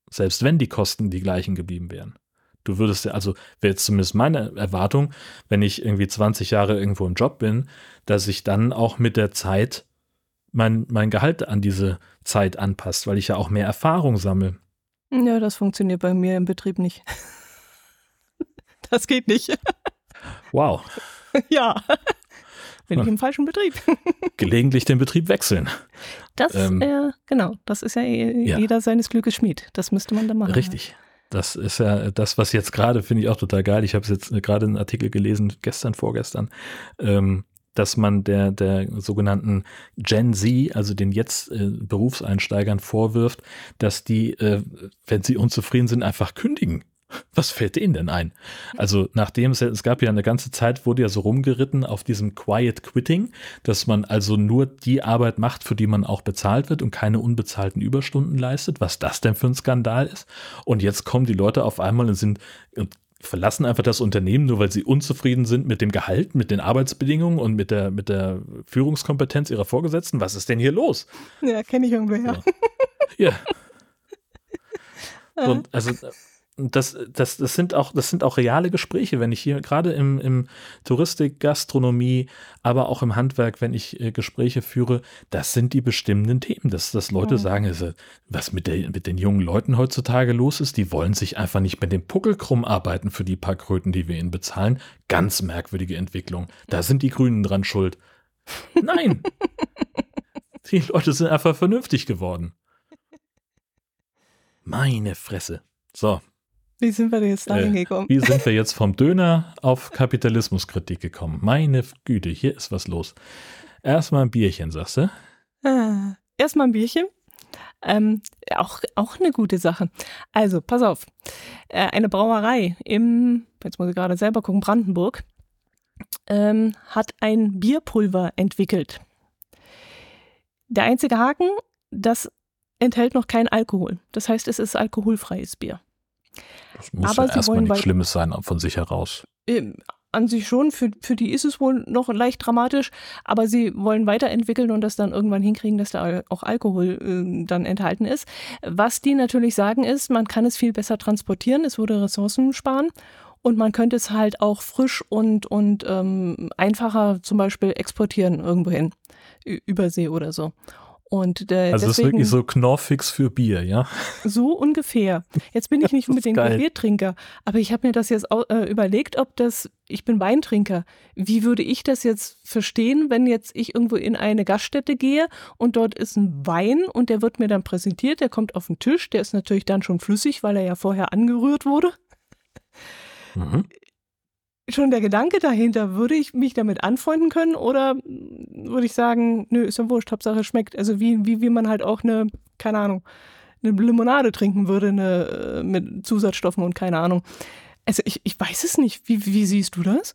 Selbst wenn die Kosten die gleichen geblieben wären. Du würdest ja, also wäre jetzt zumindest meine Erwartung, wenn ich irgendwie 20 Jahre irgendwo im Job bin, dass ich dann auch mit der Zeit mein, mein Gehalt an diese Zeit anpasst, weil ich ja auch mehr Erfahrung sammle. Ja, das funktioniert bei mir im Betrieb nicht. Das geht nicht. Wow. Ja. Bin ich im falschen Betrieb. Gelegentlich den Betrieb wechseln. Das, ähm, äh, genau, das ist ja, ja, jeder seines Glückes Schmied. Das müsste man da machen. Richtig. Das ist ja das, was jetzt gerade, finde ich auch total geil. Ich habe jetzt gerade einen Artikel gelesen, gestern, vorgestern, ähm, dass man der, der sogenannten Gen Z, also den jetzt äh, Berufseinsteigern vorwirft, dass die, äh, wenn sie unzufrieden sind, einfach kündigen. Was fällt denen denn ein? Also nachdem es, es gab ja eine ganze Zeit, wurde ja so rumgeritten auf diesem Quiet Quitting, dass man also nur die Arbeit macht, für die man auch bezahlt wird und keine unbezahlten Überstunden leistet, was das denn für ein Skandal ist. Und jetzt kommen die Leute auf einmal und sind verlassen einfach das Unternehmen, nur weil sie unzufrieden sind mit dem Gehalt, mit den Arbeitsbedingungen und mit der, mit der Führungskompetenz ihrer Vorgesetzten. Was ist denn hier los? Ja, kenne ich irgendwoher. Ja. ja. Und also das, das, das, sind auch, das sind auch reale Gespräche, wenn ich hier gerade im, im Touristik, Gastronomie, aber auch im Handwerk, wenn ich äh, Gespräche führe, das sind die bestimmenden Themen, dass, dass Leute ja. sagen, also, was mit, der, mit den jungen Leuten heutzutage los ist, die wollen sich einfach nicht mit dem Puckel krumm arbeiten für die paar Kröten, die wir ihnen bezahlen. Ganz merkwürdige Entwicklung. Da sind die Grünen dran schuld. Nein! die Leute sind einfach vernünftig geworden. Meine Fresse. So, wie sind wir denn jetzt dahin äh, gekommen? Wie sind wir jetzt vom Döner auf Kapitalismuskritik gekommen? Meine Güte, hier ist was los. Erstmal ein Bierchen, sagst du? Ah, erstmal ein Bierchen. Ähm, auch, auch eine gute Sache. Also, pass auf. Äh, eine Brauerei im, jetzt muss ich gerade selber gucken, Brandenburg, ähm, hat ein Bierpulver entwickelt. Der einzige Haken, das enthält noch kein Alkohol. Das heißt, es ist alkoholfreies Bier. Das muss aber ja erstmal nichts Schlimmes sein von sich heraus. An sich schon, für, für die ist es wohl noch leicht dramatisch, aber sie wollen weiterentwickeln und das dann irgendwann hinkriegen, dass da auch Alkohol äh, dann enthalten ist. Was die natürlich sagen ist, man kann es viel besser transportieren, es würde Ressourcen sparen und man könnte es halt auch frisch und, und ähm, einfacher zum Beispiel exportieren irgendwohin, über See oder so. Und äh, also deswegen, ist wirklich so Knorrfix für Bier, ja? So ungefähr. Jetzt bin ich nicht unbedingt ein Biertrinker, aber ich habe mir das jetzt au- äh, überlegt, ob das, ich bin Weintrinker, wie würde ich das jetzt verstehen, wenn jetzt ich irgendwo in eine Gaststätte gehe und dort ist ein Wein und der wird mir dann präsentiert, der kommt auf den Tisch, der ist natürlich dann schon flüssig, weil er ja vorher angerührt wurde. Mhm. Schon der Gedanke dahinter, würde ich mich damit anfreunden können oder würde ich sagen, nö, ist ja wurscht, Hauptsache schmeckt. Also wie, wie, wie man halt auch eine, keine Ahnung, eine Limonade trinken würde eine, äh, mit Zusatzstoffen und keine Ahnung. Also ich, ich weiß es nicht. Wie, wie siehst du das?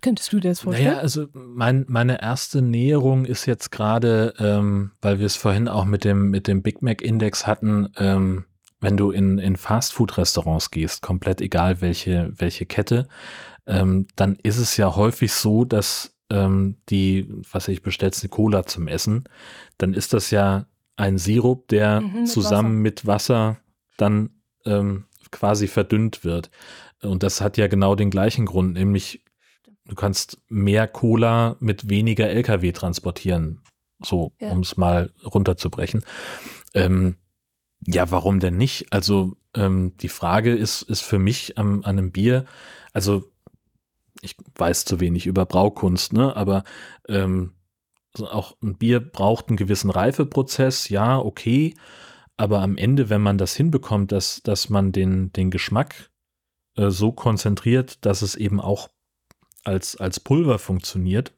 Könntest du dir das vorstellen? Naja, also mein, meine erste Näherung ist jetzt gerade, ähm, weil wir es vorhin auch mit dem, mit dem Big Mac Index hatten, ähm, wenn du in, in Fastfood-Restaurants gehst, komplett egal welche, welche Kette, ähm, dann ist es ja häufig so, dass ähm, die, was ich, bestellst eine Cola zum Essen, dann ist das ja ein Sirup, der Mhm, mit zusammen Wasser. mit Wasser dann ähm, quasi verdünnt wird. Und das hat ja genau den gleichen Grund, nämlich du kannst mehr Cola mit weniger LKW transportieren. So, Ja. um es mal runterzubrechen. Ähm, ja, warum denn nicht? Also ähm, die Frage ist, ist für mich am, an einem Bier, also ich weiß zu wenig über Braukunst, ne? aber ähm, so auch ein Bier braucht einen gewissen Reifeprozess, ja, okay, aber am Ende, wenn man das hinbekommt, dass, dass man den, den Geschmack äh, so konzentriert, dass es eben auch als, als Pulver funktioniert,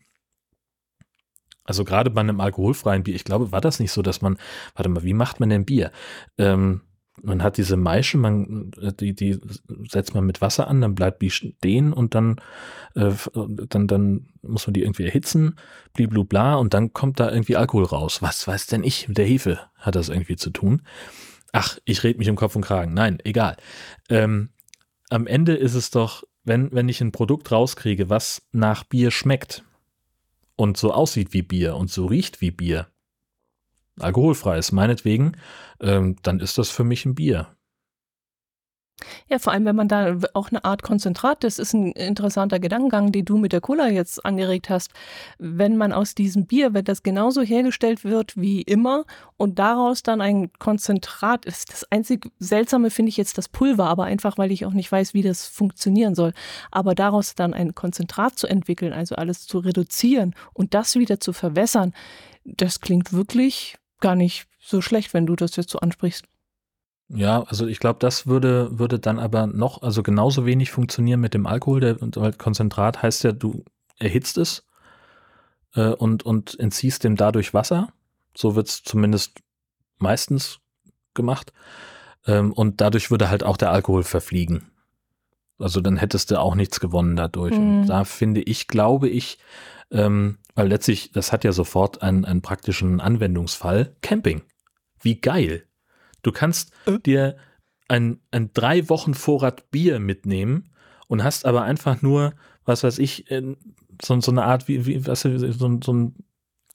also gerade bei einem alkoholfreien Bier, ich glaube, war das nicht so, dass man, warte mal, wie macht man denn Bier? Ähm, man hat diese Maische, man, die, die setzt man mit Wasser an, dann bleibt die stehen und dann, äh, dann, dann muss man die irgendwie erhitzen, bliblubla, und dann kommt da irgendwie Alkohol raus. Was weiß denn ich? Mit der Hefe hat das irgendwie zu tun. Ach, ich red mich um Kopf und Kragen. Nein, egal. Ähm, am Ende ist es doch, wenn, wenn ich ein Produkt rauskriege, was nach Bier schmeckt und so aussieht wie Bier und so riecht wie Bier, alkoholfrei ist meinetwegen, ähm, dann ist das für mich ein Bier. Ja, vor allem, wenn man da auch eine Art Konzentrat, das ist ein interessanter Gedankengang, den du mit der Cola jetzt angeregt hast. Wenn man aus diesem Bier, wenn das genauso hergestellt wird wie immer und daraus dann ein Konzentrat ist, das einzig Seltsame finde ich jetzt das Pulver, aber einfach, weil ich auch nicht weiß, wie das funktionieren soll. Aber daraus dann ein Konzentrat zu entwickeln, also alles zu reduzieren und das wieder zu verwässern, das klingt wirklich gar nicht so schlecht, wenn du das jetzt so ansprichst. Ja, also ich glaube, das würde, würde dann aber noch, also genauso wenig funktionieren mit dem Alkohol. Der halt Konzentrat heißt ja, du erhitzt es äh, und, und entziehst dem dadurch Wasser. So wird es zumindest meistens gemacht. Ähm, und dadurch würde halt auch der Alkohol verfliegen. Also dann hättest du auch nichts gewonnen dadurch. Mhm. Und da finde ich, glaube ich, ähm, weil letztlich, das hat ja sofort einen, einen praktischen Anwendungsfall. Camping. Wie geil. Du kannst Äh? dir ein, ein drei Wochen Vorrat Bier mitnehmen und hast aber einfach nur, was weiß ich, äh, so, so eine Art wie, wie was, so, so ein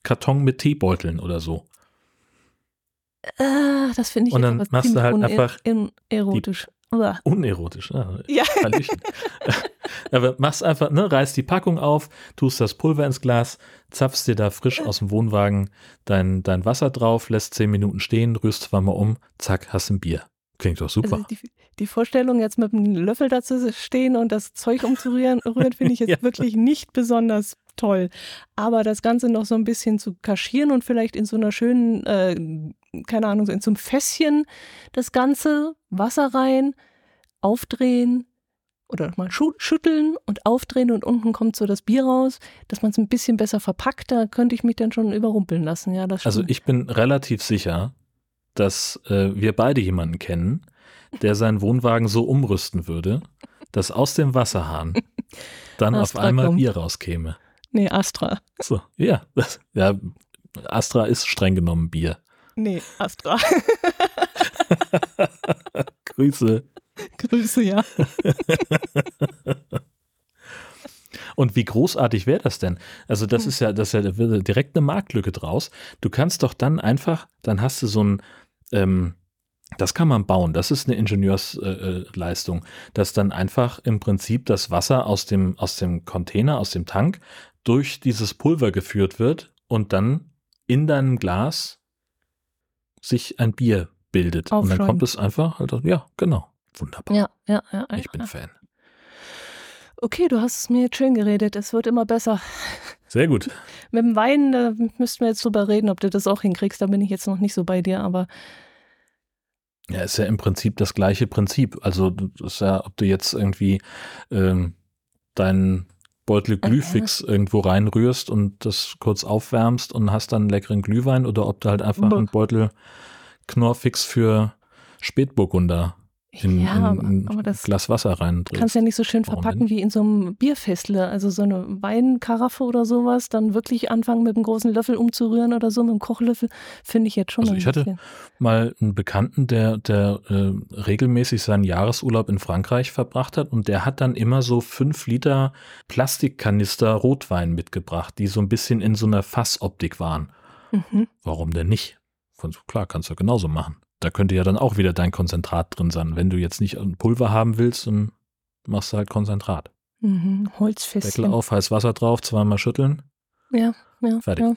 Karton mit Teebeuteln oder so. Ah, das finde ich Und dann machst du halt einfach in- erotisch. Uah. Unerotisch. Ja, Ja. Aber machst einfach, ne, reißt die Packung auf, tust das Pulver ins Glas, zapfst dir da frisch aus dem Wohnwagen dein, dein Wasser drauf, lässt zehn Minuten stehen, rührst zweimal um, zack, hast ein Bier. Klingt doch super. Also die, die Vorstellung, jetzt mit einem Löffel da zu stehen und das Zeug umzurühren, rühren, finde ich jetzt Ja. wirklich nicht besonders toll. Aber das Ganze noch so ein bisschen zu kaschieren und vielleicht in so einer schönen, äh, keine Ahnung, so in so einem Fässchen das Ganze, Wasser rein, aufdrehen oder mal schütteln und aufdrehen und unten kommt so das Bier raus, dass man es ein bisschen besser verpackt, da könnte ich mich dann schon überrumpeln lassen. Ja, das Also ich bin relativ sicher, dass äh, wir beide jemanden kennen, der seinen Wohnwagen so umrüsten würde, dass aus dem Wasserhahn dann auf einmal kommt. Bier rauskäme. Nee, Astra. So, ja, das, ja, Astra ist streng genommen Bier. Nee, Astra. Grüße. Grüße, ja. Und wie großartig wäre das denn? Also das ist ja, das ist ja direkt eine Marktlücke draus. Du kannst doch dann einfach, dann hast du so ein, ähm, das kann man bauen. Das ist eine Ingenieursleistung, äh, Leistung, dass dann einfach im Prinzip das Wasser aus dem aus dem Container, aus dem Tank durch dieses Pulver geführt wird und dann in deinem Glas sich ein Bier bildet. Und dann kommt es einfach, halt, ja, genau. Wunderbar. Ja, ja, ja. Ich bin ja. Fan. Okay, du hast es mir jetzt schön geredet. Es wird immer besser. Sehr gut. Mit dem Wein, da müssten wir jetzt drüber reden, ob du das auch hinkriegst. Da bin ich jetzt noch nicht so bei dir, aber. Ja, ist ja im Prinzip das gleiche Prinzip. Also, ist ja, ob du jetzt irgendwie ähm, deinen Beutel Glühfix äh, irgendwo reinrührst und das kurz aufwärmst und hast dann einen leckeren Glühwein oder ob du halt einfach einen Beutel Knorrfix für Spätburgunder in, ja, in, aber das Glas Wasser rein. Kannst ja nicht so schön verpacken wie in so einem Bierfestle, also so eine Weinkaraffe oder sowas, dann wirklich anfangen mit einem großen Löffel umzurühren oder so mit einem Kochlöffel, finde ich jetzt schon. Also ich hatte mal einen Bekannten, der, der äh, regelmäßig seinen Jahresurlaub in Frankreich verbracht hat und der hat dann immer so fünf Liter Plastikkanister Rotwein mitgebracht, die so ein bisschen in so einer Fassoptik waren. Mhm. Warum denn nicht? Klar, kannst du genauso machen da könnte ja dann auch wieder dein Konzentrat drin sein. Wenn du jetzt nicht ein Pulver haben willst, dann machst du halt Konzentrat. Mhm, Holzfest. Deckel auf, heiß Wasser drauf, zweimal schütteln. Ja, ja. Fertig. Ja.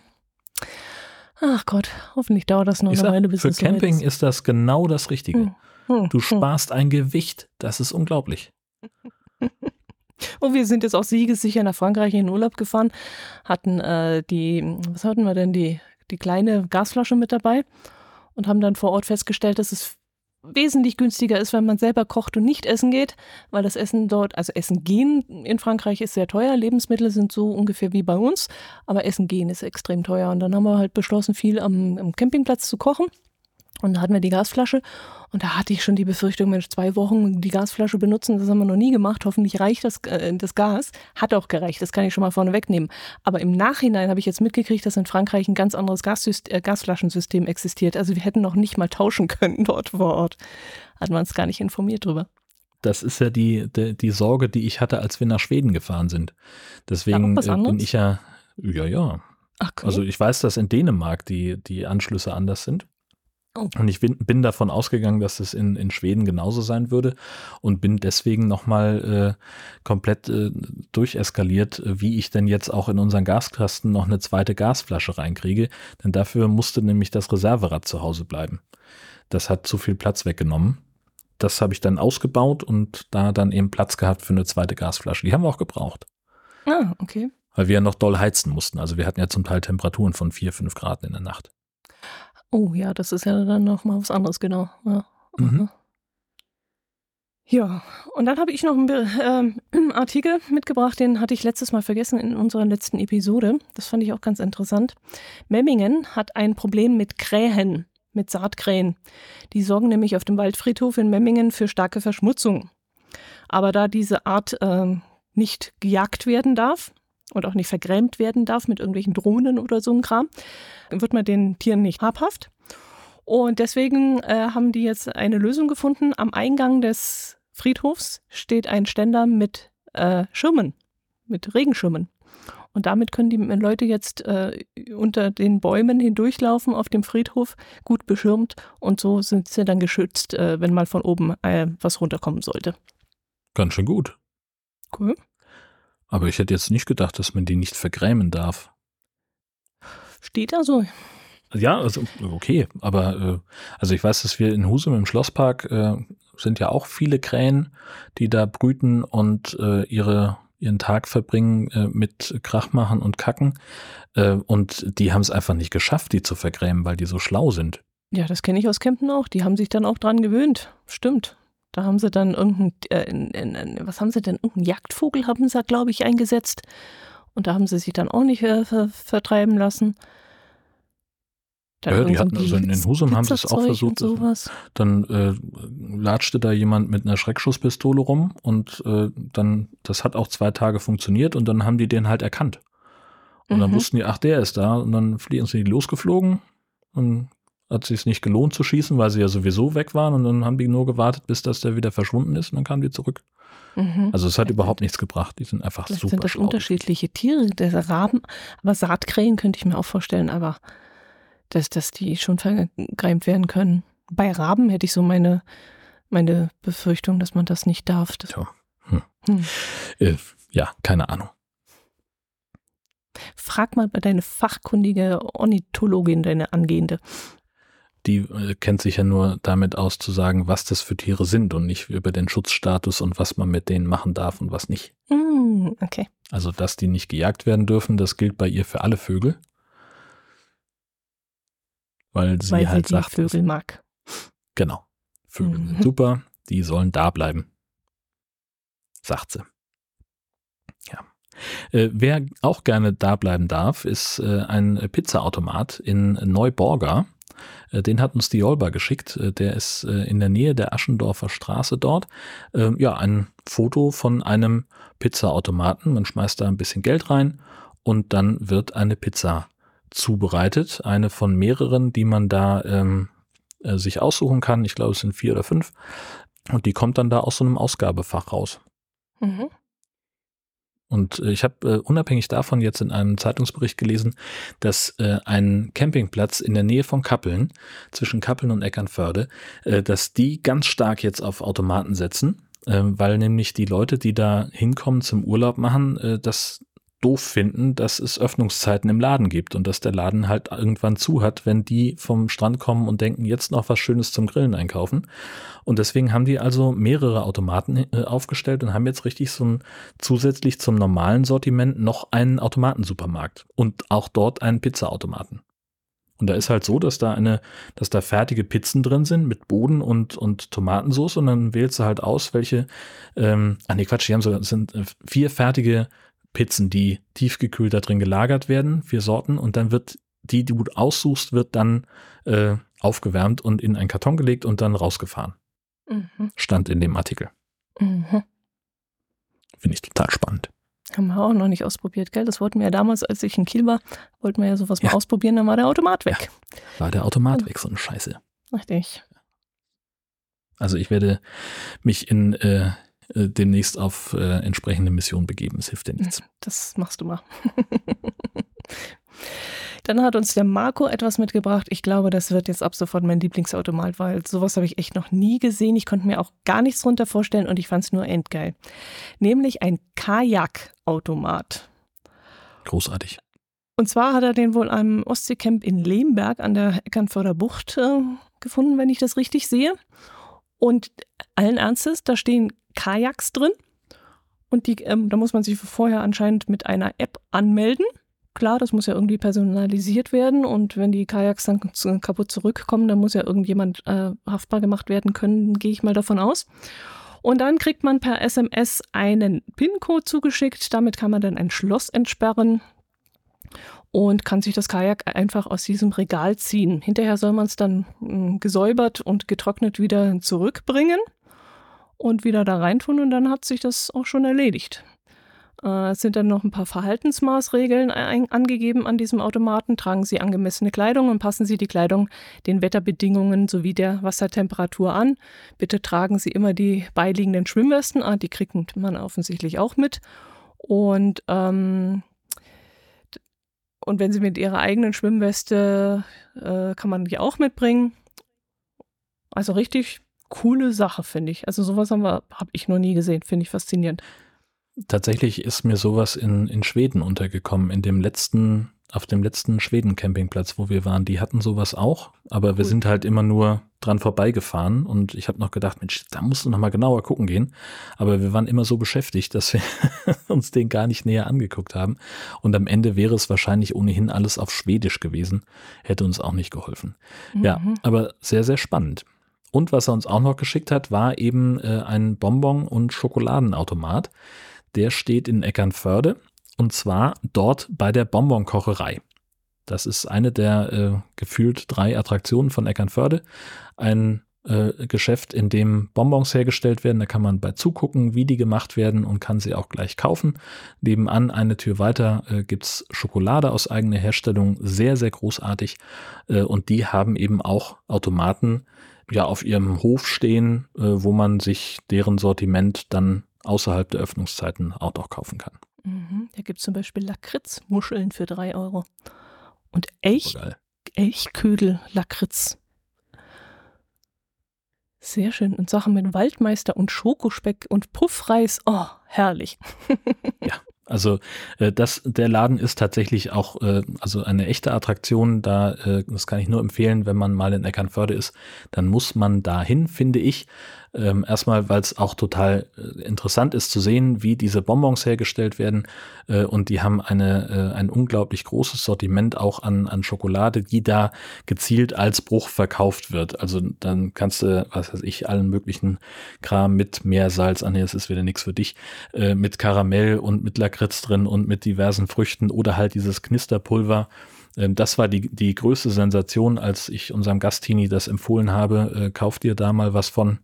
Ach Gott, hoffentlich dauert das noch ich eine sag, Weile, bis Für Camping ist. ist das genau das Richtige. Hm. Hm. Du sparst ein Gewicht, das ist unglaublich. Und wir sind jetzt auch siegessicher nach Frankreich in den Urlaub gefahren, hatten äh, die, was hatten wir denn, die, die kleine Gasflasche mit dabei und haben dann vor Ort festgestellt, dass es wesentlich günstiger ist, wenn man selber kocht und nicht essen geht, weil das Essen dort, also Essen gehen in Frankreich ist sehr teuer, Lebensmittel sind so ungefähr wie bei uns, aber Essen gehen ist extrem teuer. Und dann haben wir halt beschlossen, viel am, am Campingplatz zu kochen und da hatten wir die Gasflasche und da hatte ich schon die Befürchtung, Mensch, zwei Wochen die Gasflasche benutzen, das haben wir noch nie gemacht. Hoffentlich reicht das, äh, das Gas. Hat auch gereicht, das kann ich schon mal vorne wegnehmen. Aber im Nachhinein habe ich jetzt mitgekriegt, dass in Frankreich ein ganz anderes Gassystem, äh, Gasflaschensystem existiert. Also wir hätten noch nicht mal tauschen können dort vor Ort. Hatten wir uns gar nicht informiert drüber. Das ist ja die, die, die Sorge, die ich hatte, als wir nach Schweden gefahren sind. Deswegen äh, bin ich ja, ja, ja. Okay. Also ich weiß, dass in Dänemark die, die Anschlüsse anders sind. Oh. Und ich bin, bin, davon ausgegangen, dass es in, in Schweden genauso sein würde und bin deswegen nochmal äh, komplett äh, durcheskaliert, wie ich denn jetzt auch in unseren Gaskasten noch eine zweite Gasflasche reinkriege. Denn dafür musste nämlich das Reserverad zu Hause bleiben. Das hat zu viel Platz weggenommen. Das habe ich dann ausgebaut und da dann eben Platz gehabt für eine zweite Gasflasche. Die haben wir auch gebraucht. Ah, okay. Weil wir ja noch doll heizen mussten. Also wir hatten ja zum Teil Temperaturen von 4, 5 Grad in der Nacht. Oh ja, das ist ja dann noch mal was anderes, genau. Ja, mhm. ja. und dann habe ich noch einen ähm, Artikel mitgebracht, den hatte ich letztes Mal vergessen in unserer letzten Episode. Das fand ich auch ganz interessant. Memmingen hat ein Problem mit Krähen, mit Saatkrähen. Die sorgen nämlich auf dem Waldfriedhof in Memmingen für starke Verschmutzung. Aber da diese Art äh, nicht gejagt werden darf, und auch nicht vergrämt werden darf mit irgendwelchen Drohnen oder so ein Kram, wird man den Tieren nicht habhaft. Und deswegen äh, haben die jetzt eine Lösung gefunden. Am Eingang des Friedhofs steht ein Ständer mit äh, Schirmen, mit Regenschirmen. Und damit können die Leute jetzt äh, unter den Bäumen hindurchlaufen auf dem Friedhof, gut beschirmt. Und so sind sie dann geschützt, äh, wenn mal von oben äh, was runterkommen sollte. Ganz schön gut. Cool. Aber ich hätte jetzt nicht gedacht, dass man die nicht vergrämen darf. Steht da so. Ja, also okay, aber äh, also ich weiß, dass wir in Husum im Schlosspark äh, sind ja auch viele Krähen, die da brüten und äh, ihre ihren Tag verbringen äh, mit Krach machen und Kacken. Äh, und die haben es einfach nicht geschafft, die zu vergrämen, weil die so schlau sind. Ja, das kenne ich aus Kempten auch. Die haben sich dann auch dran gewöhnt. Stimmt. Da haben sie dann irgendein, äh, was haben sie denn, irgendeinen Jagdvogel haben sie, glaube ich, eingesetzt. Und da haben sie sich dann auch nicht äh, ver, vertreiben lassen. Dann ja, die hatten also in, in Husum haben sie es auch versucht. Dann äh, latschte da jemand mit einer Schreckschusspistole rum und äh, dann, das hat auch zwei Tage funktioniert und dann haben die den halt erkannt. Und mhm. dann wussten die, ach, der ist da und dann fliegen sie losgeflogen und hat sich nicht gelohnt zu schießen, weil sie ja sowieso weg waren und dann haben die nur gewartet, bis das der wieder verschwunden ist und dann kamen die zurück. Mhm. Also es hat überhaupt nichts gebracht. Die sind einfach Vielleicht super sind das schlau. unterschiedliche Tiere, der Raben, aber Saatkrähen könnte ich mir auch vorstellen, aber dass, dass die schon vergrämt werden können. Bei Raben hätte ich so meine, meine Befürchtung, dass man das nicht darf. Ja. Hm. Hm. Äh, ja, keine Ahnung. Frag mal bei deine fachkundige Ornithologin, deine angehende. Die äh, kennt sich ja nur damit aus zu sagen, was das für Tiere sind und nicht über den Schutzstatus und was man mit denen machen darf und was nicht. Mm, okay. Also, dass die nicht gejagt werden dürfen, das gilt bei ihr für alle Vögel. Weil sie Weil halt sie sagt, Vögel mag. genau, Vögel Mhm. sind super, die sollen da bleiben. Sagt sie. Ja. Äh, wer auch gerne da bleiben darf, ist äh, ein Pizzaautomat in Neuborga. Äh, Den hat uns die Jolba geschickt. Äh, Der ist äh, in der Nähe der Aschendorfer Straße dort. Ähm, Ja, ein Foto von einem Pizzaautomaten. Man schmeißt da ein bisschen Geld rein und dann wird eine Pizza zubereitet. Eine von mehreren, die man da ähm, äh, sich aussuchen kann. Ich glaube, es sind vier oder fünf. Und die kommt dann da aus so einem Ausgabefach raus. Mhm. Und äh, ich habe äh, unabhängig davon jetzt in einem Zeitungsbericht gelesen, dass äh, ein Campingplatz in der Nähe von Kappeln, zwischen Kappeln und Eckernförde, äh, dass die ganz stark jetzt auf Automaten setzen, äh, weil nämlich die Leute, die da hinkommen zum Urlaub machen, äh, das doof finden, dass es Öffnungszeiten im Laden gibt und dass der Laden halt irgendwann zu hat, wenn die vom Strand kommen und denken, jetzt noch was Schönes zum Grillen einkaufen. Und deswegen haben die also mehrere Automaten äh, aufgestellt und haben jetzt richtig so ein zusätzlich zum normalen Sortiment noch einen Automatensupermarkt und auch dort einen Pizzaautomaten. Und da ist halt so, dass da eine, dass da fertige Pizzen drin sind mit Boden und, und Tomatensauce und dann wählst du halt aus, welche, ähm, ah nee, Quatsch, die haben so, es sind äh, vier fertige Pizzen, die tiefgekühlt da drin gelagert werden, vier Sorten und dann wird die, die du aussuchst, wird dann äh, aufgewärmt und in einen Karton gelegt und dann rausgefahren. Mhm. Stand in dem Artikel. Mhm. Finde ich total spannend. Haben wir auch noch nicht ausprobiert, gell? Das wollten wir ja damals, als ich in Kiel war, wollten wir ja sowas mal Ja. ausprobieren, dann war der Automat weg. War der Automat weg, so eine Scheiße. Richtig. Also ich werde mich in äh, äh, demnächst auf äh, entsprechende Mission begeben. Es hilft dir nichts. Das machst du mal. Dann hat uns der Marco etwas mitgebracht. Ich glaube, das wird jetzt ab sofort mein Lieblingsautomat, weil sowas habe ich echt noch nie gesehen. Ich konnte mir auch gar nichts drunter vorstellen und ich fand es nur endgeil. Nämlich ein Kajakautomat. Großartig. Und zwar hat er den wohl am Ostseecamp in Lehmberg an der Eckernförder Bucht äh, gefunden, wenn ich das richtig sehe. Und allen Ernstes, da stehen Kajaks drin. Und die, ähm, da muss man sich vorher anscheinend mit einer App anmelden. Klar, das muss ja irgendwie personalisiert werden. Und wenn die Kajaks dann kaputt zurückkommen, dann muss ja irgendjemand äh, haftbar gemacht werden können, gehe ich mal davon aus. Und dann kriegt man per SMS einen PIN-Code zugeschickt. Damit kann man dann ein Schloss entsperren und kann sich das Kajak einfach aus diesem Regal ziehen. Hinterher soll man es dann mh, gesäubert und getrocknet wieder zurückbringen und wieder da reintun und dann hat sich das auch schon erledigt. Äh, Es sind dann noch ein paar Verhaltensmaßregeln angegeben an diesem Automaten. Tragen Sie angemessene Kleidung und passen Sie die Kleidung den Wetterbedingungen sowie der Wassertemperatur an. Bitte tragen Sie immer die beiliegenden Schwimmwesten. Ah, die kriegt man offensichtlich auch mit. Und ähm, und wenn sie mit ihrer eigenen Schwimmweste, äh, kann man die auch mitbringen. Also richtig coole Sache, finde ich. Also sowas haben wir, habe ich noch nie gesehen, finde ich faszinierend. Tatsächlich ist mir sowas in, in Schweden untergekommen, in dem letzten, auf dem letzten Schweden-Campingplatz, wo wir waren. Die hatten sowas auch, aber wir Cool. sind halt immer nur dran vorbeigefahren und ich habe noch gedacht, Mensch, da musst du noch mal genauer gucken gehen. Aber wir waren immer so beschäftigt, dass wir uns den gar nicht näher angeguckt haben. Und am Ende wäre es wahrscheinlich ohnehin alles auf Schwedisch gewesen, hätte uns auch nicht geholfen. Ja, Mhm. aber sehr, sehr spannend. Und was er uns auch noch geschickt hat, war eben äh, ein Bonbon- und Schokoladenautomat. Der steht in Eckernförde und zwar dort bei der Bonbonkocherei. Das ist eine der äh, gefühlt drei Attraktionen von Eckernförde. Ein äh, Geschäft, in dem Bonbons hergestellt werden. Da kann man bei zugucken, wie die gemacht werden und kann sie auch gleich kaufen. Nebenan eine Tür weiter äh, gibt's Schokolade aus eigener Herstellung, sehr, sehr großartig. Äh, und die haben eben auch Automaten ja auf ihrem Hof stehen, äh, wo man sich deren Sortiment dann außerhalb der Öffnungszeiten auch noch kaufen kann. Mhm. Da gibt es zum Beispiel Lakritzmuscheln für 3 Euro. Und Elch, Geil. Elchködel Lakritz. Sehr schön. Und Sachen mit Waldmeister und Schokospeck und Puffreis. Oh, herrlich. Also äh, das, der Laden ist tatsächlich auch äh, also eine echte Attraktion. Da äh, das kann ich nur empfehlen, wenn man mal in Eckernförde ist, dann muss man dahin, finde ich. Ähm, erstmal, weil es auch total äh, interessant ist zu sehen, wie diese Bonbons hergestellt werden. Äh, und die haben eine, äh, ein unglaublich großes Sortiment auch an, an Schokolade, die da gezielt als Bruch verkauft wird. Also dann kannst du, was weiß ich, allen möglichen Kram mit Meersalz, ah nee, das ist wieder nichts für dich, äh, mit Karamell und mit Lakritz drin und mit diversen Früchten oder halt dieses Knisterpulver. Ähm, das war die, die größte Sensation, als ich unserem Gastini das empfohlen habe. Äh, kauf dir da mal was von.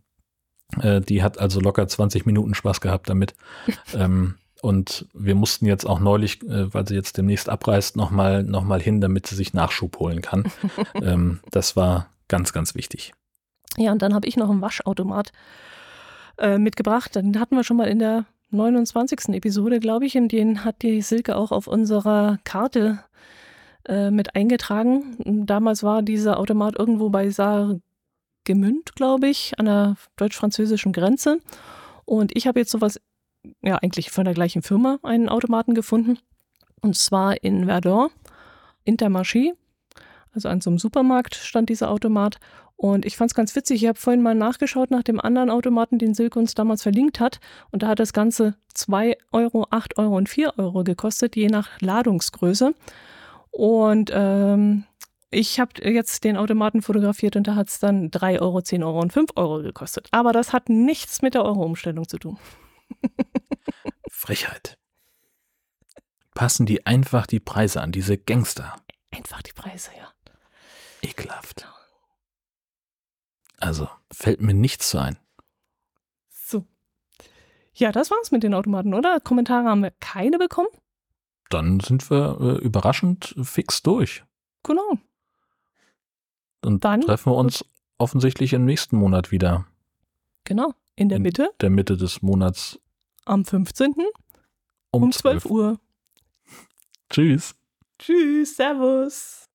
Äh, die hat also locker 20 Minuten Spaß gehabt damit. ähm, und wir mussten jetzt auch neulich, äh, weil sie jetzt demnächst abreist, nochmal noch mal hin, damit sie sich Nachschub holen kann. ähm, das war ganz, ganz wichtig. Ja, und dann habe ich noch einen Waschautomat äh, mitgebracht. Den hatten wir schon mal in der 29. Episode, glaube ich. In den hat die Silke auch auf unserer Karte äh, mit eingetragen. Damals war dieser Automat irgendwo bei Saar Gemünd, glaube ich, an der deutsch-französischen Grenze. Und ich habe jetzt sowas, ja, eigentlich von der gleichen Firma einen Automaten gefunden. Und zwar in Verdun, Intermarché. Also an so einem Supermarkt stand dieser Automat. Und ich fand es ganz witzig. Ich habe vorhin mal nachgeschaut nach dem anderen Automaten, den Silke uns damals verlinkt hat. Und da hat das Ganze 2 Euro, 8 Euro und 4 Euro gekostet, je nach Ladungsgröße. Und ähm, ich habe jetzt den Automaten fotografiert und da hat es dann 3 Euro, 10 Euro und 5 Euro gekostet. Aber das hat nichts mit der Euro-Umstellung zu tun. Frechheit. Passen die einfach die Preise an, diese Gangster. Einfach die Preise, ja. Ekelhaft. Also, fällt mir nichts zu ein. So. Ja, das war's mit den Automaten, oder? Kommentare haben wir keine bekommen. Dann sind wir äh, überraschend fix durch. Genau. Und dann treffen wir uns offensichtlich im nächsten Monat wieder. Genau, in der in Mitte. Der Mitte des Monats. Am 15. um, um 12 Uhr. Tschüss. Tschüss, Servus.